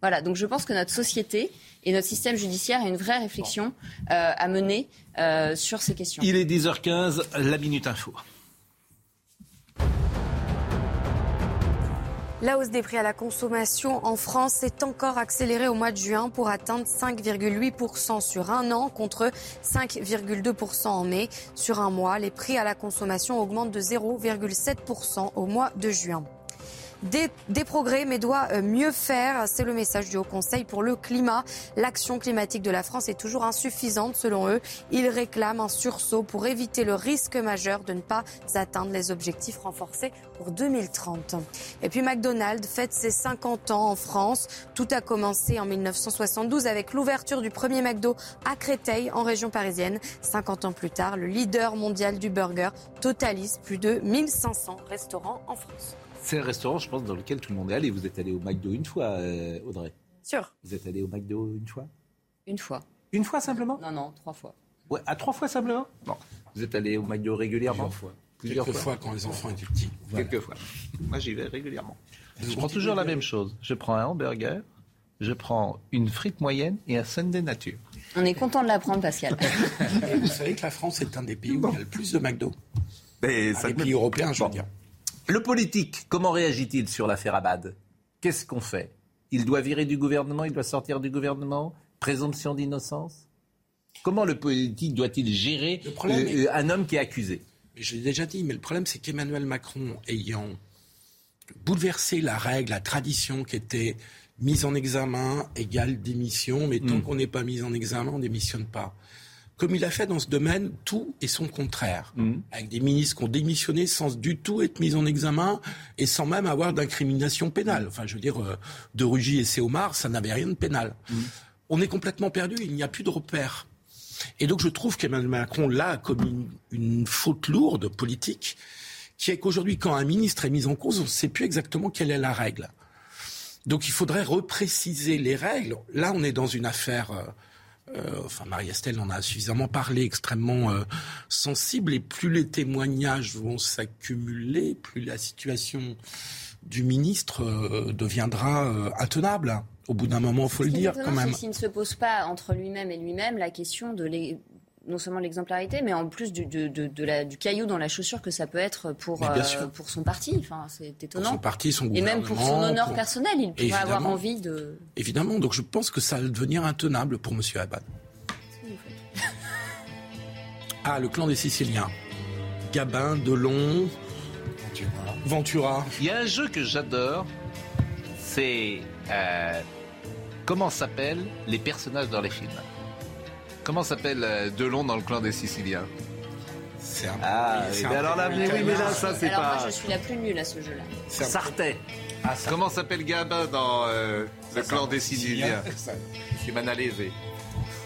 Voilà, donc je pense que notre société et notre système judiciaire a une vraie réflexion euh, à mener euh, sur ces questions. Il est 10h15, la Minute Info. La hausse des prix à la consommation en France s'est encore accélérée au mois de juin pour atteindre 5,8% sur un an contre 5,2% en mai. Sur un mois, les prix à la consommation augmentent de 0,7% au mois de juin. Des, des progrès, mais doit euh, mieux faire. C'est le message du Haut Conseil pour le climat. L'action climatique de la France est toujours insuffisante selon eux. Ils réclament un sursaut pour éviter le risque majeur de ne pas atteindre les objectifs renforcés pour 2030. Et puis McDonald's fête ses 50 ans en France. Tout a commencé en 1972 avec l'ouverture du premier McDo à Créteil en région parisienne. 50 ans plus tard, le leader mondial du burger totalise plus de 1500 restaurants en France. C'est un restaurant, je pense, dans lequel tout le monde est allé. Vous êtes allé au McDo une fois, euh, Audrey Sûr. Vous êtes allé au McDo une fois? Une fois. Une fois simplement? Non, non, trois fois. Ouais, à trois fois simplement? Non. Vous êtes allé au McDo régulièrement? Plusieurs fois. Plusieurs Quelques fois. fois quand les enfants étaient petits. Voilà. Quelques fois. Moi, j'y vais régulièrement. Je prends toujours la même chose. Je prends un hamburger, je prends une frite moyenne et un sundae nature. On est content de l'apprendre, Pascal. [laughs] Vous savez que la France est un des pays où il y a le plus de McDo. Mais Un des pays européens, je veux Bon. dire. Le politique, comment réagit-il sur l'affaire Abad? Qu'est-ce qu'on fait? Il doit virer du gouvernement, il doit sortir du gouvernement? Présomption d'innocence? Comment le politique doit-il gérer euh, euh, un homme qui est accusé? Je l'ai déjà dit, mais le problème, c'est qu'Emmanuel Macron, ayant bouleversé la règle, la tradition qui était mise en examen égale démission, mais tant Mm. qu'on n'est pas mis en examen, on démissionne pas. Comme il a fait dans ce domaine, tout est son contraire. Mm. Avec des ministres qui ont démissionné sans du tout être mis en examen et sans même avoir d'incrimination pénale. Enfin, je veux dire, euh, de Rugy et Séomar, ça n'avait rien de pénal. On est complètement perdu, il n'y a plus de repères. Et donc je trouve qu'Emmanuel Macron là a commis une, une faute lourde politique, qui est qu'aujourd'hui, quand un ministre est mis en cause, on ne sait plus exactement quelle est la règle. Donc il faudrait repréciser les règles. Là, on est dans une affaire. Euh, enfin, Marie-Estelle en a suffisamment parlé, extrêmement euh, sensible, et plus les témoignages vont s'accumuler, plus la situation du ministre euh, deviendra euh, intenable. Au bout d'un moment, il faut le dire quand même. c'est qu'il ne se pose pas entre lui-même et lui-même la question de non seulement l'exemplarité, mais en plus du, de- de- de la- du caillou dans la chaussure que ça peut être pour, euh, pour son parti. Enfin, c'est étonnant. son parti, son et même pour son gouvernement, honneur pour- personnel, il pourrait avoir envie de. Évidemment, donc je pense que ça va devenir intenable pour M. Abad. [laughs] Ah, le clan des Siciliens. Gabin, Delon, Ventura. Il y a un jeu que j'adore, c'est euh, comment s'appellent les personnages dans les films? Comment s'appelle euh, Delon dans le clan des Siciliens? C'est un Ah, c'est oui, un mais alors là, mais oui, mais là, ça c'est Alors pas. moi, je suis la plus nulle à ce jeu-là. Sartais. Comment s'appelle Gabin dans euh, le clan des Siciliens? [laughs] C'est Manalese.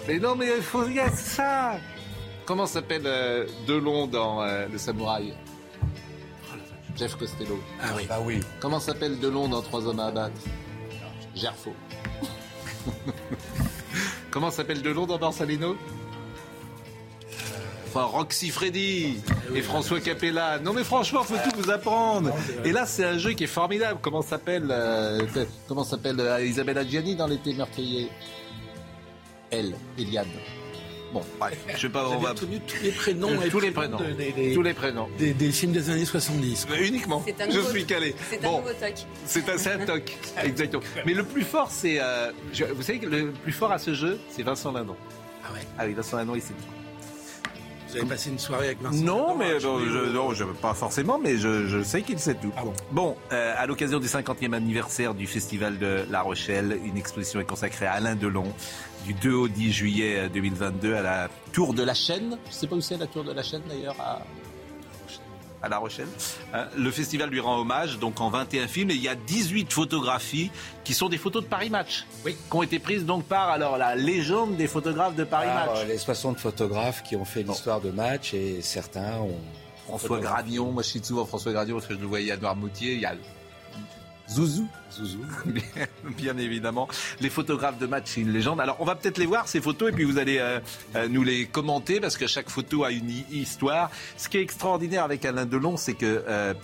Mais non, mais il faut regarder ça. Comment s'appelle euh, Delon dans euh, Le Samouraï? Jeff Costello. Ah oui. Bah oui. Comment s'appelle Delon dans Trois hommes à abattre? Gerfo. [laughs] Comment s'appelle Delon dans Borsalino Enfin, Roxy Freddy et François Capella. Non mais franchement, faut tout vous apprendre. Et là, c'est un jeu qui est formidable. Comment s'appelle euh, comment s'appelle euh, Isabelle dans l'été meurtrier Elle, Eliane. Bon, bref, [laughs] je sais pas. Vous On avez va retenu tous les prénoms Euh, et tous les prénoms prénoms, de- des- des- tous les prénoms. des, des films des années 70. Mais uniquement. C'est un Je nouveau- suis calé. C'est un Bon. nouveau toc. C'est un, un toc, [laughs] exactement. Mais le plus fort, c'est. euh, vous savez que le plus fort à ce jeu, c'est Vincent Lindon. Ah ouais. Ah oui, Vincent Lindon, il sait tout. Vous avez passé une soirée avec Vincent Non, Lindon mais à non, jouer je, au- non, je- pas forcément, mais je, je sais qu'il sait tout. Ah bon. Bon, euh, à l'occasion du 50e anniversaire du Festival de La Rochelle, une exposition est consacrée à Alain Delon du 2 au 10 juillet euh, 2022 à la Tour de la Chaîne. Je sais pas où c'est la Tour de la Chaîne d'ailleurs. À... à La Rochelle. Euh, le festival lui rend hommage donc en 21 films et il y a 18 photographies qui sont des photos de Paris Match Oui. qui ont été prises donc par alors la légende des photographes de Paris Par, Match. euh, les 60 photographes qui ont fait l'histoire de match et certains ont. François Gradion, moi je cite souvent François Gradion parce que je le voyais à Noirmoutier, il y a Zouzou. [laughs] Bien, évidemment. Les photographes de match, c'est une légende. Alors, on va peut-être les voir, ces photos, et puis vous allez euh, euh, nous les commenter, parce que chaque photo a une hi- histoire. Ce qui est extraordinaire avec Alain Delon, c'est que, euh,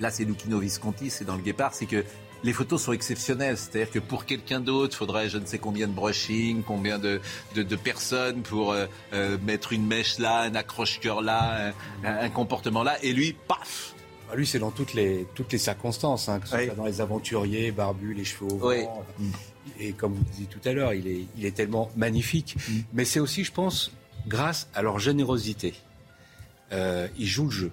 là, c'est Lucchino Visconti, c'est dans le Guépard, c'est que les photos sont exceptionnelles. C'est-à-dire que pour quelqu'un d'autre, il faudrait je ne sais combien de brushing, combien de, personnes pour mettre une mèche là, un accroche-cœur là, un comportement là. Et lui, paf Ah, Lui, c'est dans toutes les, toutes les circonstances, hein, que ce Oui. soit dans les aventuriers, barbus, les cheveux au Oui. vent. Et comme vous disiez tout à l'heure, il est, il est tellement magnifique. Mais c'est aussi, je pense, grâce à leur générosité. Euh, ils jouent le jeu.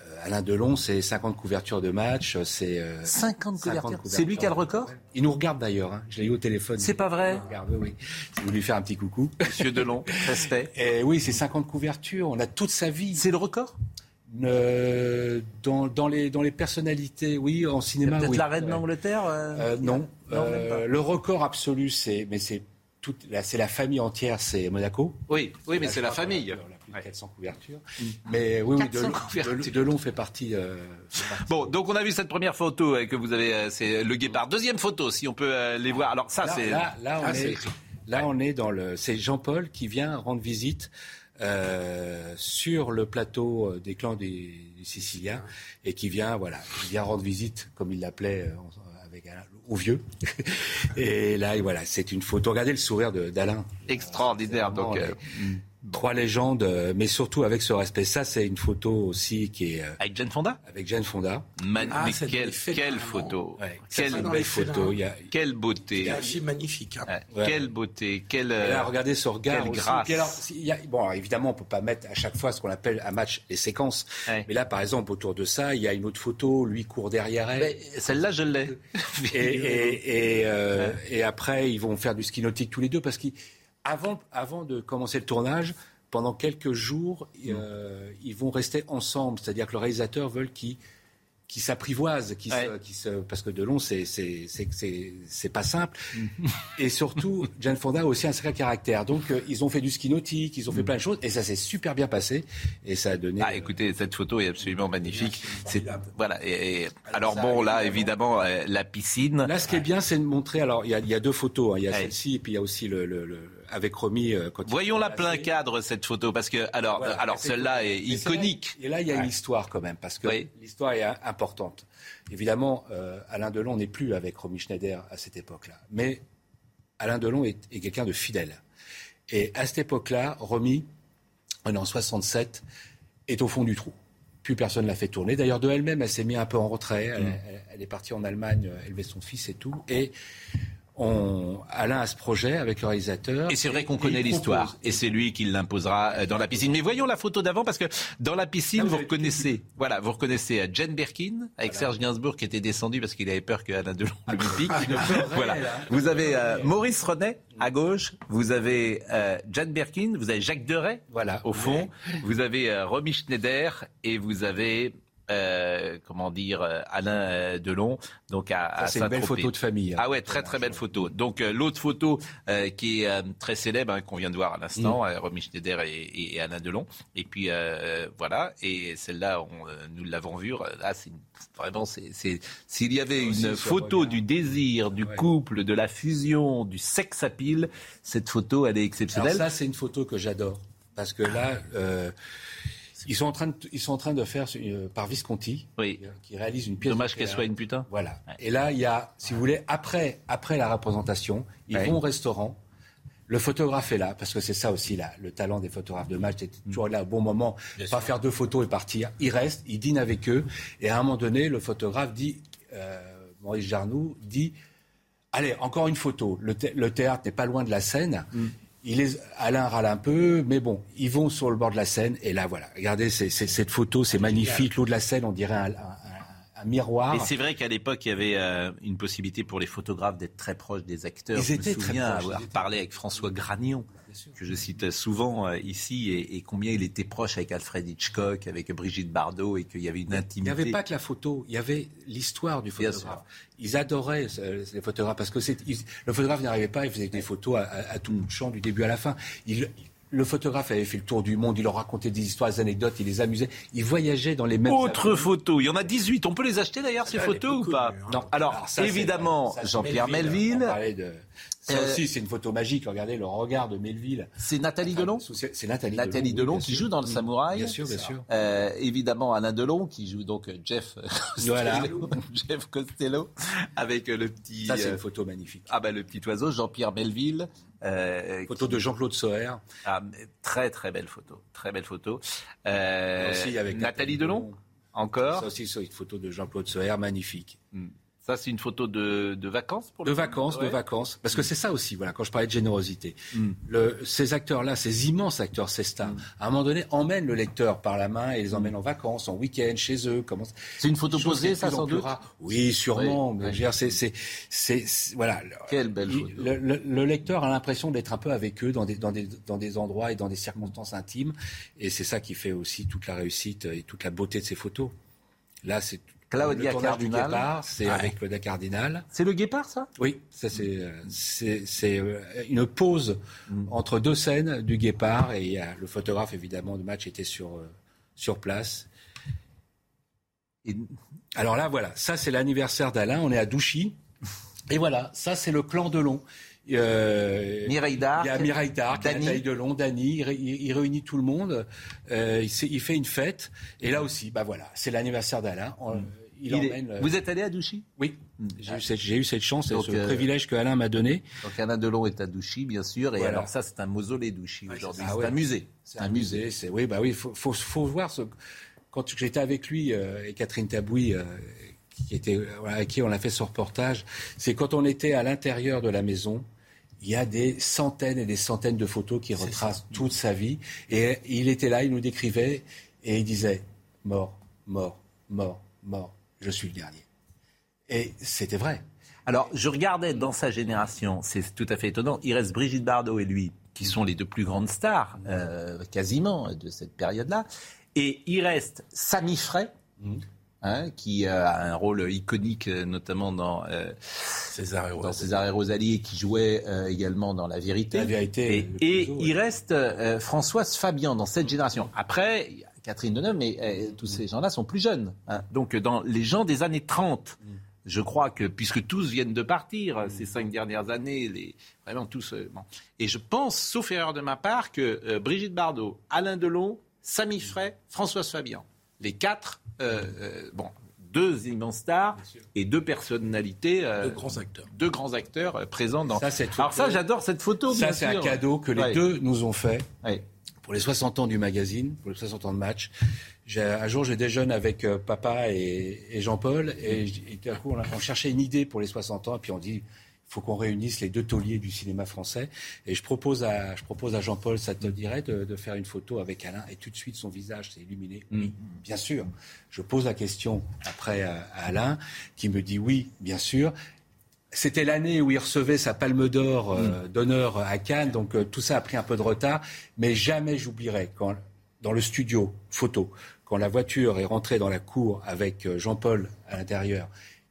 Euh, Alain Delon, c'est 50 couvertures de match, c'est... euh, 50 couvertures C'est lui qui a le record? Il nous regarde d'ailleurs, hein. je l'ai eu au téléphone. C'est pas vrai? Il regarde, oui. Je voulais lui faire un petit coucou. Monsieur Delon, respect. Et oui, c'est 50 couvertures, on a toute sa vie. C'est le record? Euh, dans, dans, les, dans les personnalités, oui, en cinéma, Peut-être oui. la reine Ouais. d'Angleterre euh, Euh, non, Euh, le record absolu, c'est mais c'est toute la, c'est la famille entière, c'est Monaco. Oui, oui, mais c'est la a famille. plus de 400 couvertures. Mais oui, oui, 400 Delon, couvertures. Delon- Delon fait partie. euh, fait partie. Bon, donc on a vu cette première photo euh, que vous avez, euh, c'est le guépard. Deuxième photo, si on peut euh, les voir. Alors ça, là, c'est là, là, on Ah, est, c'est- là, on est dans le. C'est Jean-Paul qui vient rendre visite euh, sur le plateau euh, des clans des, des Siciliens et qui vient, voilà, qui vient rendre visite, comme il l'appelait, euh, avec Alain, au vieux. [laughs] et là, voilà, c'est une photo. Regardez le sourire d'Alain. extraordinaire. Donc, euh, Trois légendes, euh, mais surtout avec ce respect. Ça, c'est une photo aussi qui est. euh, avec Jane Fonda? avec Jane Fonda. Man- Ah, mais dans quelle, vraiment. photo, Ouais, quelle belle photo. Il y a- quelle beauté, C'est un film magnifique. hein. Ouais, Ouais. quelle beauté, quelle, là, euh, regardez ce regard quelle aussi. grâce. Puis alors, si- il y a- bon, alors, évidemment, on peut pas mettre à chaque fois ce qu'on appelle un match les séquences. Ouais. Mais là, par exemple, autour de ça, il y a une autre photo. Lui court derrière elle. Mais Celle-là, je l'ai. Et, et, et, euh, et après, ils vont faire du ski nautique tous les deux parce qu'avant avant de commencer le tournage, pendant quelques jours, euh, ils vont rester ensemble. C'est-à-dire que le réalisateur veut qu'ils qui s'apprivoisent, qui, Ouais. se, qui se, parce que Delon, c'est c'est pas simple. Mm. et surtout, Jane Fonda a aussi un sacré caractère. Donc, euh, ils ont fait du ski nautique, ils ont fait plein de choses, et ça s'est super bien passé, et ça a donné. Mm. Ah, écoutez, cette photo est absolument magnifique. C'est voilà. Et, et- alors ça, bon, là, évidemment. euh, la piscine. Là, ce qui est bien, c'est de montrer. Alors, il y a, il y a deux photos. hein. Il y a Ouais. celle-ci, et puis il y a aussi le, le, le- avec Romy. euh, quand il Voyons s'est la plein cadre cette photo parce que alors Voilà, euh, alors celle-là est iconique. Et là, il y a une histoire quand même, parce que Oui. l'histoire est importante. Évidemment, euh, Alain Delon n'est plus avec Romy Schneider à cette époque-là. Mais Alain Delon est, est quelqu'un de fidèle. Et à cette époque-là, Romy, en 67, est au fond du trou. Plus personne ne l'a fait tourner. D'ailleurs, de elle-même, elle s'est mise un peu en retrait. Elle, Mm. elle- elle est partie en Allemagne élever son fils et tout. Et on, Alain a ce projet avec le réalisateur. Et c'est vrai qu'on connaît l'histoire. Et c'est lui qui l'imposera euh, dans la piscine. Mais voyons la photo d'avant parce que dans la piscine, vous reconnaissez, voilà, vous reconnaissez euh, Jane Birkin avec Serge Gainsbourg qui était descendu parce qu'il avait peur que Alain Delon le [laughs] pique. voilà. Vous avez euh, Maurice Renet à gauche, vous avez euh, Jane Birkin, vous avez Jacques Deray Voilà. au fond, vous avez euh, Romy Schneider et vous avez euh, comment dire euh, Alain euh, Delon donc à, c'est une belle photo de famille. hein. Ah ouais, très très belle photo. Donc euh, l'autre photo euh, qui est très célèbre, hein, qu'on vient de voir à l'instant, euh, Romy Schneider et, Alain Delon. Et puis voilà, et celle-là, nous l'avons vue. Là, c'est vraiment, c'est, s'il y avait une photo du désir, du Ouais. couple, de la fusion, du sex appeal, cette photo, elle est Alors exceptionnelle. ça, c'est une photo que j'adore. Parce que là, ils, sont en train de, ils sont en train de faire, euh, par Visconti, oui. qui, réalise une pièce. Dommage qu'elle soit une putain. Voilà. Et là, il y a, si vous voulez, après, après la représentation, ils Ouais. vont au restaurant. Le photographe est là, parce que c'est ça aussi là, le talent des photographes de match, c'est toujours là au bon moment, pas faire deux photos et partir. Il reste, il dîne avec eux, et à un moment donné, le photographe dit, euh, Maurice Jarnoux dit, allez, encore une photo. Le, thé- le théâtre n'est pas loin de la scène. Il est, Alain râle un peu, mais bon, ils vont sur le bord de la Seine, et là, voilà. Regardez, c'est, c'est- cette photo, c'est magnifique. L'eau de la Seine, on dirait un, un- un- un miroir. Et c'est vrai qu'à l'époque, il y avait euh, une possibilité pour les photographes d'être très proches des acteurs. Ils je étaient me très souviens proches, avoir parlé avec François Gragnon, que je cite souvent euh, ici, et, et combien il était proche avec Alfred Hitchcock, avec Brigitte Bardot, et qu'il y avait une Il intimité. n'y avait pas que la photo, il y avait l'histoire du photographe. Ils adoraient euh, les photographes parce que ils- le photographe n'arrivait pas, il faisait des photos à, à- à tout de champ du début à la fin. Il- le photographe avait fait le tour du monde, il leur racontait des histoires, des anecdotes, il les amusait. Il voyageait dans les mêmes. Autre photo, il y en a 18. On peut les acheter d'ailleurs, ces Ah, photos ou pas Non. Alors, ça, évidemment, Jean-Pierre Melville. de- Ça Euh, aussi, c'est une photo magique. Regardez le regard de Melville. C'est Nathalie Delon C'est Nathalie, Nathalie Delon, qui joue dans le Mm. Samouraï. Bien sûr, bien sûr. Euh, évidemment, Alain Delon qui joue donc euh, Jeff Costello, Voilà. [laughs] Jeff Costello avec le petit. Ça, c'est une photo magnifique. Ah ben le petit oiseau, Jean-Pierre Melville. euh, Photo de Jean-Claude Soher. Ah, très très belle photo, très belle photo. Euh, Aussi avec Nathalie Delon, encore. Ça aussi, c'est une photo de Jean-Claude Soher, magnifique. Hmm. Ça, c'est une photo de, de vacances pour De vacances, de vacances. Parce que c'est ça aussi, voilà, quand je parlais de générosité. Mm. Le- ces acteurs-là, ces immenses acteurs, ces stars, à un moment donné, emmènent le lecteur par la main et les emmènent en vacances, en week-end, chez eux. comment- C'est une photo posée, ça, sans doute. Oui, sûrement. Oui, c'est, voilà. Quelle belle photo. Le, le- le lecteur a l'impression d'être un peu avec eux dans des, dans, des, dans des endroits et dans des circonstances intimes. Et c'est ça qui fait aussi toute la réussite et toute la beauté de ces photos. Là, c'est Claudia le du Cardinal. Guépard, c'est Ouais. avec Claudia Cardinal. C'est le guépard, ça? Oui, ça c'est euh, c'est euh, une pause entre deux scènes du Guépard et a le photographe évidemment de match était sur euh, sur place. Alors là voilà, ça c'est l'anniversaire d'Alain, on est à Douchy et voilà, ça c'est le clan Delon. Euh, Mireille Darc, Il y a Mireille Darc. Nathalie Delon, Dany, il, il- il réunit tout le monde, euh, il, fait une fête et là aussi, bah voilà, c'est l'anniversaire d'Alain. On- Il, Il est- emmène. euh, Vous êtes allé à Douchy? Oui, j'ai eu, cette- j'ai eu cette chance et ce euh, privilège que Alain m'a donné. Donc Alain Delon est à Douchy, bien sûr. Et Voilà. alors ça, c'est un mausolée Douchy aujourd'hui. Ah c'est ouais. un musée. C'est un musée. Oui, bah oui. Faut, faut, faut voir ce. Quand j'étais avec lui euh, et Catherine Tabouy, euh, qui était avec qui on a fait ce reportage, c'est quand on était à l'intérieur de la maison. Il y a des centaines et des centaines de photos qui retracent toute sa vie. Et il était là, il nous décrivait et il disait mort, mort, mort, mort. Je suis le dernier. Et c'était vrai. Alors, je regardais dans sa génération, c'est tout à fait étonnant. Il reste Brigitte Bardot et lui, qui sont les deux plus grandes stars, euh, quasiment, de cette période-là. Et il reste Samy Frey, hein, qui a un rôle iconique, euh, notamment dans euh, César et dans Rosalie. César et Rosalie, et qui jouait euh, également dans La Vérité. La Vérité, Et, il reste euh, Françoise Fabian dans cette génération. Après, il y a Catherine Deneuve, mais tous ces gens-là sont plus jeunes. hein. Donc, dans les gens des années 30, je crois que, puisque tous viennent de partir euh, ces cinq dernières années, les, vraiment tous. bon. Et je pense, sauf erreur de ma part, que Brigitte Bardot, Alain Delon, Samy Frey, Françoise Fabian, les quatre, euh, euh, bon, deux immenses stars et deux personnalités. euh, Deux grands acteurs. Deux grands acteurs euh, présents dans. Ça, cette Alors ça, photo- j'adore cette photo. Ça, c'est un cadeau que les Ouais. deux nous ont fait Ouais. pour les 60 ans du magazine, pour les 60 ans de match. J'ai- Un jour, je déjeune avec euh, papa et, et Jean-Paul, et, tout à coup, on, a- on cherchait une idée pour les 60 ans, et puis on dit, faut qu'on réunisse les deux tauliers du cinéma français. Et je propose à, je propose à Jean-Paul, ça te dirait de, de faire une photo avec Alain, et tout de suite, son visage s'est illuminé. Oui, bien sûr. Je pose la question après à, à Alain, qui me dit oui, bien sûr. C'était l'année où il recevait sa palme d'or euh, d'honneur à Cannes, donc euh, tout ça a pris un peu de retard. Mais jamais j'oublierai quand, dans le studio photo, quand la voiture est rentrée dans la cour avec euh, Jean-Paul à l'intérieur,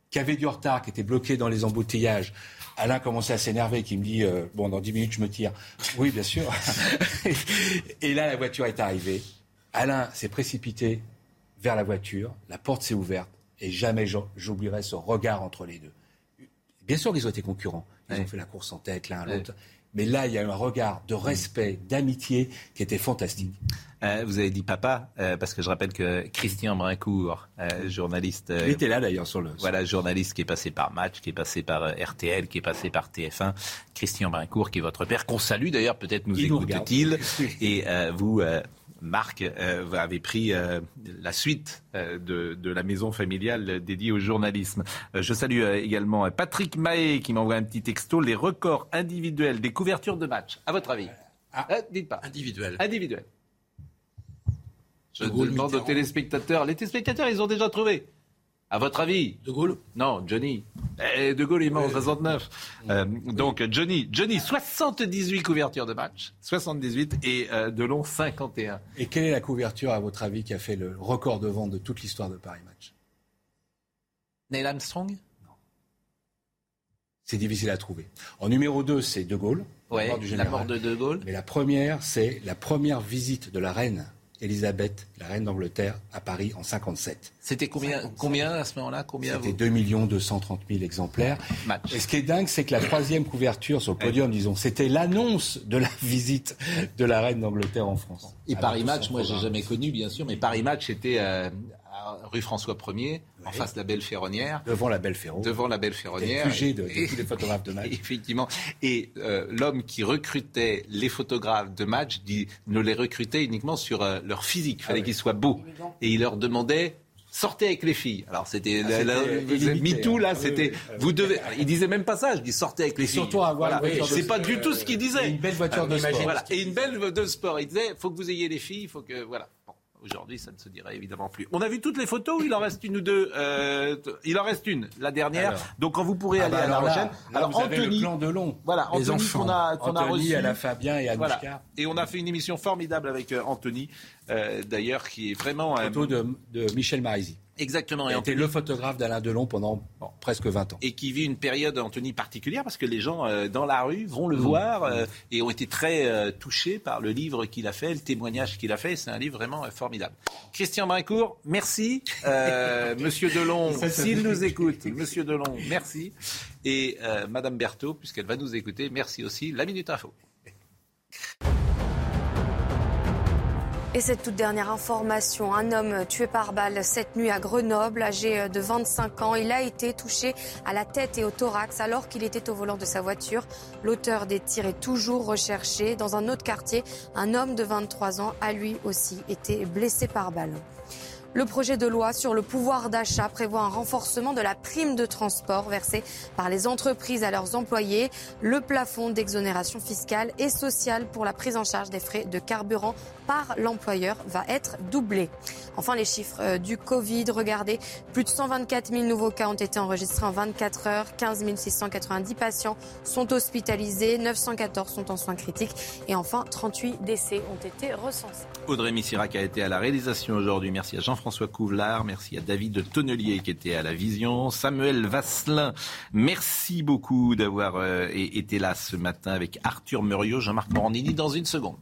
qui avait du retard, qui était bloqué dans les embouteillages. Alain commençait à s'énerver, qui me dit euh, bon dans 10 minutes je me tire. Oui bien sûr. [laughs] Et là la voiture est arrivée. Alain s'est précipité vers la voiture, la porte s'est ouverte et jamais j'oublierai ce regard entre les deux. Bien sûr qu'ils ont été concurrents. Ils ont fait la course en tête l'un à l'autre. Mais là, il y a un regard de respect, d'amitié qui était fantastique. Euh, vous avez dit papa, euh, parce que je rappelle que Christian Brincourt, euh, journaliste. euh, Il était là d'ailleurs sur le. Voilà, journaliste qui est passé par Match, qui est passé par euh, RTL, qui est passé par TF1. Christian Brincourt, qui est votre père, qu'on salue d'ailleurs, peut-être nous Il nous écoute-t-il. Et euh, vous, euh, Marc, euh, vous avez pris euh, la suite euh, de, de la maison familiale dédiée au journalisme. Euh, je salue également Patrick Mahé qui m'envoie un petit texto. Les records individuels des couvertures de match, à votre avis? Euh, Dites pas. Individuel. Individuel. Je De demande aux téléspectateurs. Les téléspectateurs, ils ont déjà trouvé. À votre avis? De Gaulle? Non, Johnny. Eh, de Gaulle, il est mort en 69. Euh, donc, Johnny, Johnny, 78 couvertures de match, 78, et euh, Delon, 51. Et quelle est la couverture, à votre avis, qui a fait le record de vente de toute l'histoire de Paris Match? Neil Armstrong? C'est difficile à trouver. En numéro 2, c'est De Gaulle. Ouais, mort du la mort de De Gaulle. Mais la première, c'est la première visite de la reine Elisabeth, la reine d'Angleterre, à Paris en 57. C'était combien, combien à ce moment-là Combien C'était vous 2 230 000 exemplaires. Match. Et ce qui est dingue, c'est que la troisième couverture sur le podium, disons, c'était l'annonce de la [laughs] visite de la reine d'Angleterre en France. Et Avec Paris Match, moi, j'ai jamais connu, bien sûr, mais Paris Match était euh, à rue François 1er, en face de la Belle Ferronnière. Devant la Belle Ferro. Devant la Belle Ferronnière. QG de, de Et- tous les photographes de match. [laughs] Effectivement. Et euh, l'homme qui recrutait les photographes de match dit, ne les recrutait uniquement sur euh, leur physique. Il fallait qu'ils soient beaux. Et il leur demandait sortez avec les filles. Alors c'était Ah, c'était MeToo là, hein. Ah, c'était oui, oui. vous devez. Il disait même pas ça. Je dis sortez avec les filles. surtout Voilà. C'est pas sport, du tout ce qu'il disait. et une belle voiture de sport. Voilà. Et une belle de sport. Il disait faut que vous ayez les filles, il faut que voilà. Aujourd'hui, ça ne se dirait évidemment plus. On a vu toutes les photos il en reste une ou deux Euh, Il en reste une, la dernière. Alors. Donc quand vous pourrez Ah aller bah à La alors Rochelle. là, vous avez le plan de long. Voilà, Les Anthony qu'on a, qu'on a Anthony, reçu. Alain Fabien et Anouchka. Voilà. Et on a fait une émission formidable avec euh, Anthony, euh, d'ailleurs, qui est vraiment. Photo de, de Michel Marisi. Exactement. Il Et Anthony- le photographe d'Alain Delon pendant bon, presque 20 ans. et qui vit une période, Anthony, particulière, parce que les gens euh, dans la rue vont le Mmh. voir euh, et ont été très euh, touchés par le livre qu'il a fait, le témoignage qu'il a fait. C'est un livre vraiment formidable. Christian Brincourt, merci. [laughs] Monsieur Delon, s'il nous écoute, Monsieur Delon, merci. Et Madame Berthaud, puisqu'elle va nous écouter, merci aussi. La Minute Info. Et cette toute dernière information, un homme tué par balle cette nuit à Grenoble, âgé de 25 ans, il a été touché à la tête et au thorax alors qu'il était au volant de sa voiture. L'auteur des tirs est toujours recherché. Dans un autre quartier, un homme de 23 ans a lui aussi été blessé par balle. Le projet de loi sur le pouvoir d'achat prévoit un renforcement de la prime de transport versée par les entreprises à leurs employés. Le plafond d'exonération fiscale et sociale pour la prise en charge des frais de carburant par l'employeur va être doublé. Enfin, les chiffres euh, du Covid, regardez, plus de 124 000 nouveaux cas ont été enregistrés en 24 heures, 15 690 patients sont hospitalisés, 914 sont en soins critiques et enfin 38 décès ont été recensés. Audrey Missirac a été à la réalisation aujourd'hui. Merci à Jean-François Couvlar. Merci à David Tonnelier qui était à la vision. Samuel Vasselin, merci beaucoup d'avoir euh, été là ce matin avec Arthur Muriot, Jean-Marc Morandini dans une seconde.